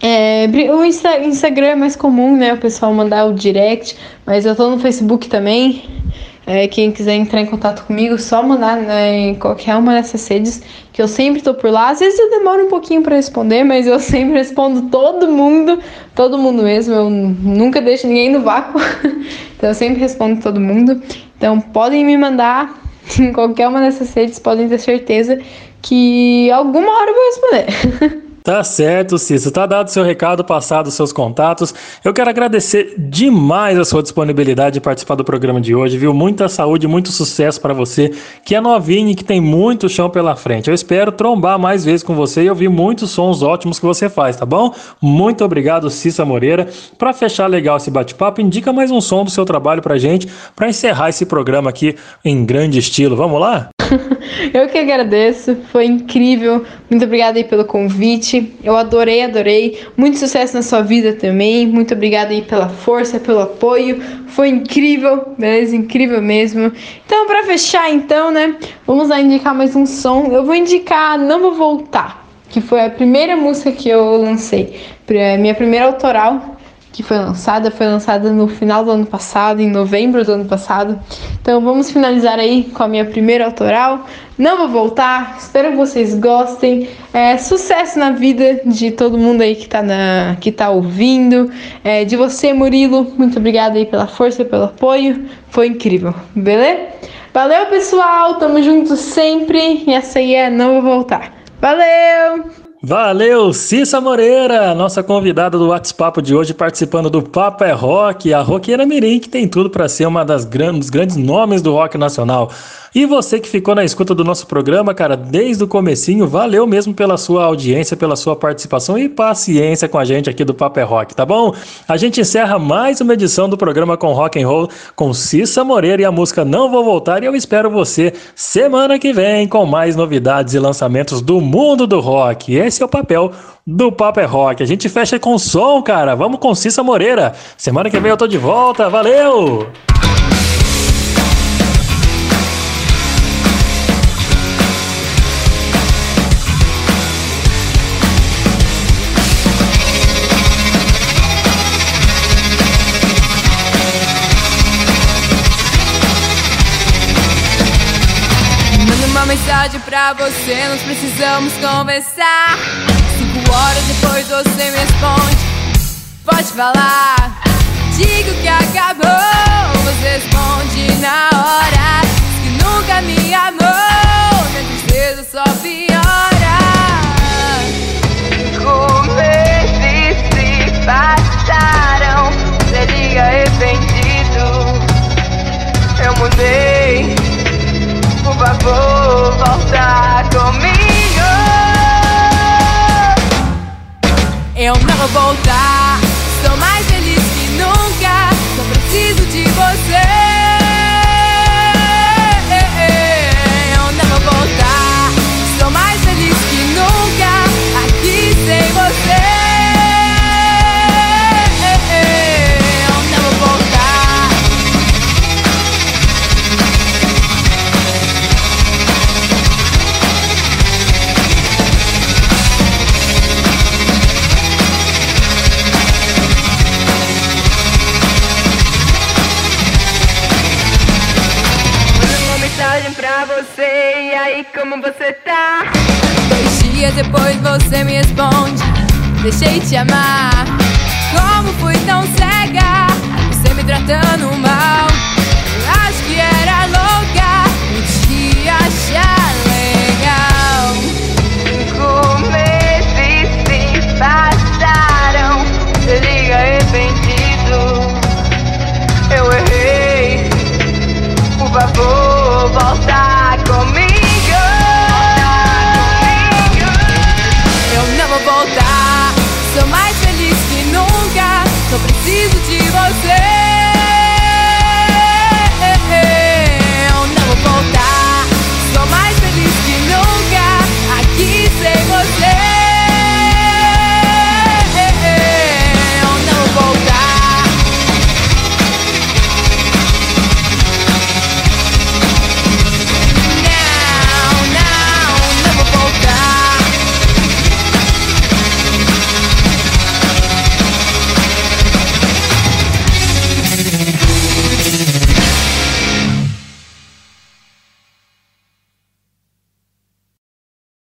É, o Insta- Instagram é mais comum, né? O pessoal mandar o direct, mas eu tô no Facebook também. É, quem quiser entrar em contato comigo, só mandar né, em qualquer uma dessas redes, que eu sempre tô por lá. Às vezes eu demoro um pouquinho para responder, mas eu sempre respondo todo mundo, todo mundo mesmo. Eu nunca deixo ninguém no vácuo, então eu sempre respondo todo mundo. Então podem me mandar em qualquer uma dessas redes, podem ter certeza que alguma hora eu vou responder. Tá certo, Cícero. Tá dado seu recado, passado seus contatos. Eu quero agradecer demais a sua disponibilidade de participar do programa de hoje, viu? Muita saúde, muito sucesso para você, que é novinho e que tem muito chão pela frente. Eu espero trombar mais vezes com você e ouvir muitos sons ótimos que você faz, tá bom? Muito obrigado, Cissa Moreira. Para fechar legal esse bate-papo, indica mais um som do seu trabalho pra gente, para encerrar esse programa aqui em grande estilo. Vamos lá? Eu que agradeço, foi incrível. Muito obrigada aí pelo convite. Eu adorei, adorei. Muito sucesso na sua vida também. Muito obrigada aí pela força, pelo apoio. Foi incrível, beleza? Incrível mesmo. Então, pra fechar então, né? Vamos lá indicar mais um som. Eu vou indicar Não Vou Voltar, que foi a primeira música que eu lancei. Pra- Minha primeira autoral que foi lançada, foi lançada no final do ano passado, em novembro do ano passado. Então vamos finalizar aí com a minha primeira autoral. Não vou voltar, espero que vocês gostem. É, sucesso na vida de todo mundo aí que tá, na, que tá ouvindo. É, de você, Murilo, muito obrigada aí pela força, pelo apoio. Foi incrível, beleza? Valeu, pessoal, tamo junto sempre. E essa aí é Não Vou Voltar. Valeu! Valeu, Cissa Moreira, nossa convidada do WhatsApp de hoje, participando do Papo é Rock, a roqueira mirim, que tem tudo para ser uma das gran- dos grandes nomes do rock nacional. E você que ficou na escuta do nosso programa, cara, desde o comecinho, valeu mesmo pela sua audiência, pela sua participação e paciência com a gente aqui do Papo é Rock, tá bom? A gente encerra mais uma edição do programa com Rock and Roll com Cissa Moreira e a música Não Vou Voltar e eu espero você semana que vem com mais novidades e lançamentos do mundo do rock. Esse é o papel do Papo é Rock. A gente fecha com som, cara. Vamos com Cissa Moreira. Semana que vem eu tô de volta. Valeu! Pra você, nós precisamos conversar. Cinco horas depois você me responde. Pode falar, diga o que acabou. Você responde na hora. Que nunca me amou. Minha tristeza só piora. Como meses se passaram, seria arrependido. Eu mudei, vou voltar comigo. Eu não vou voltar. Tá. Dois dias depois você me responde: Deixei te amar. Como fui tão cega? Você me tratando mal.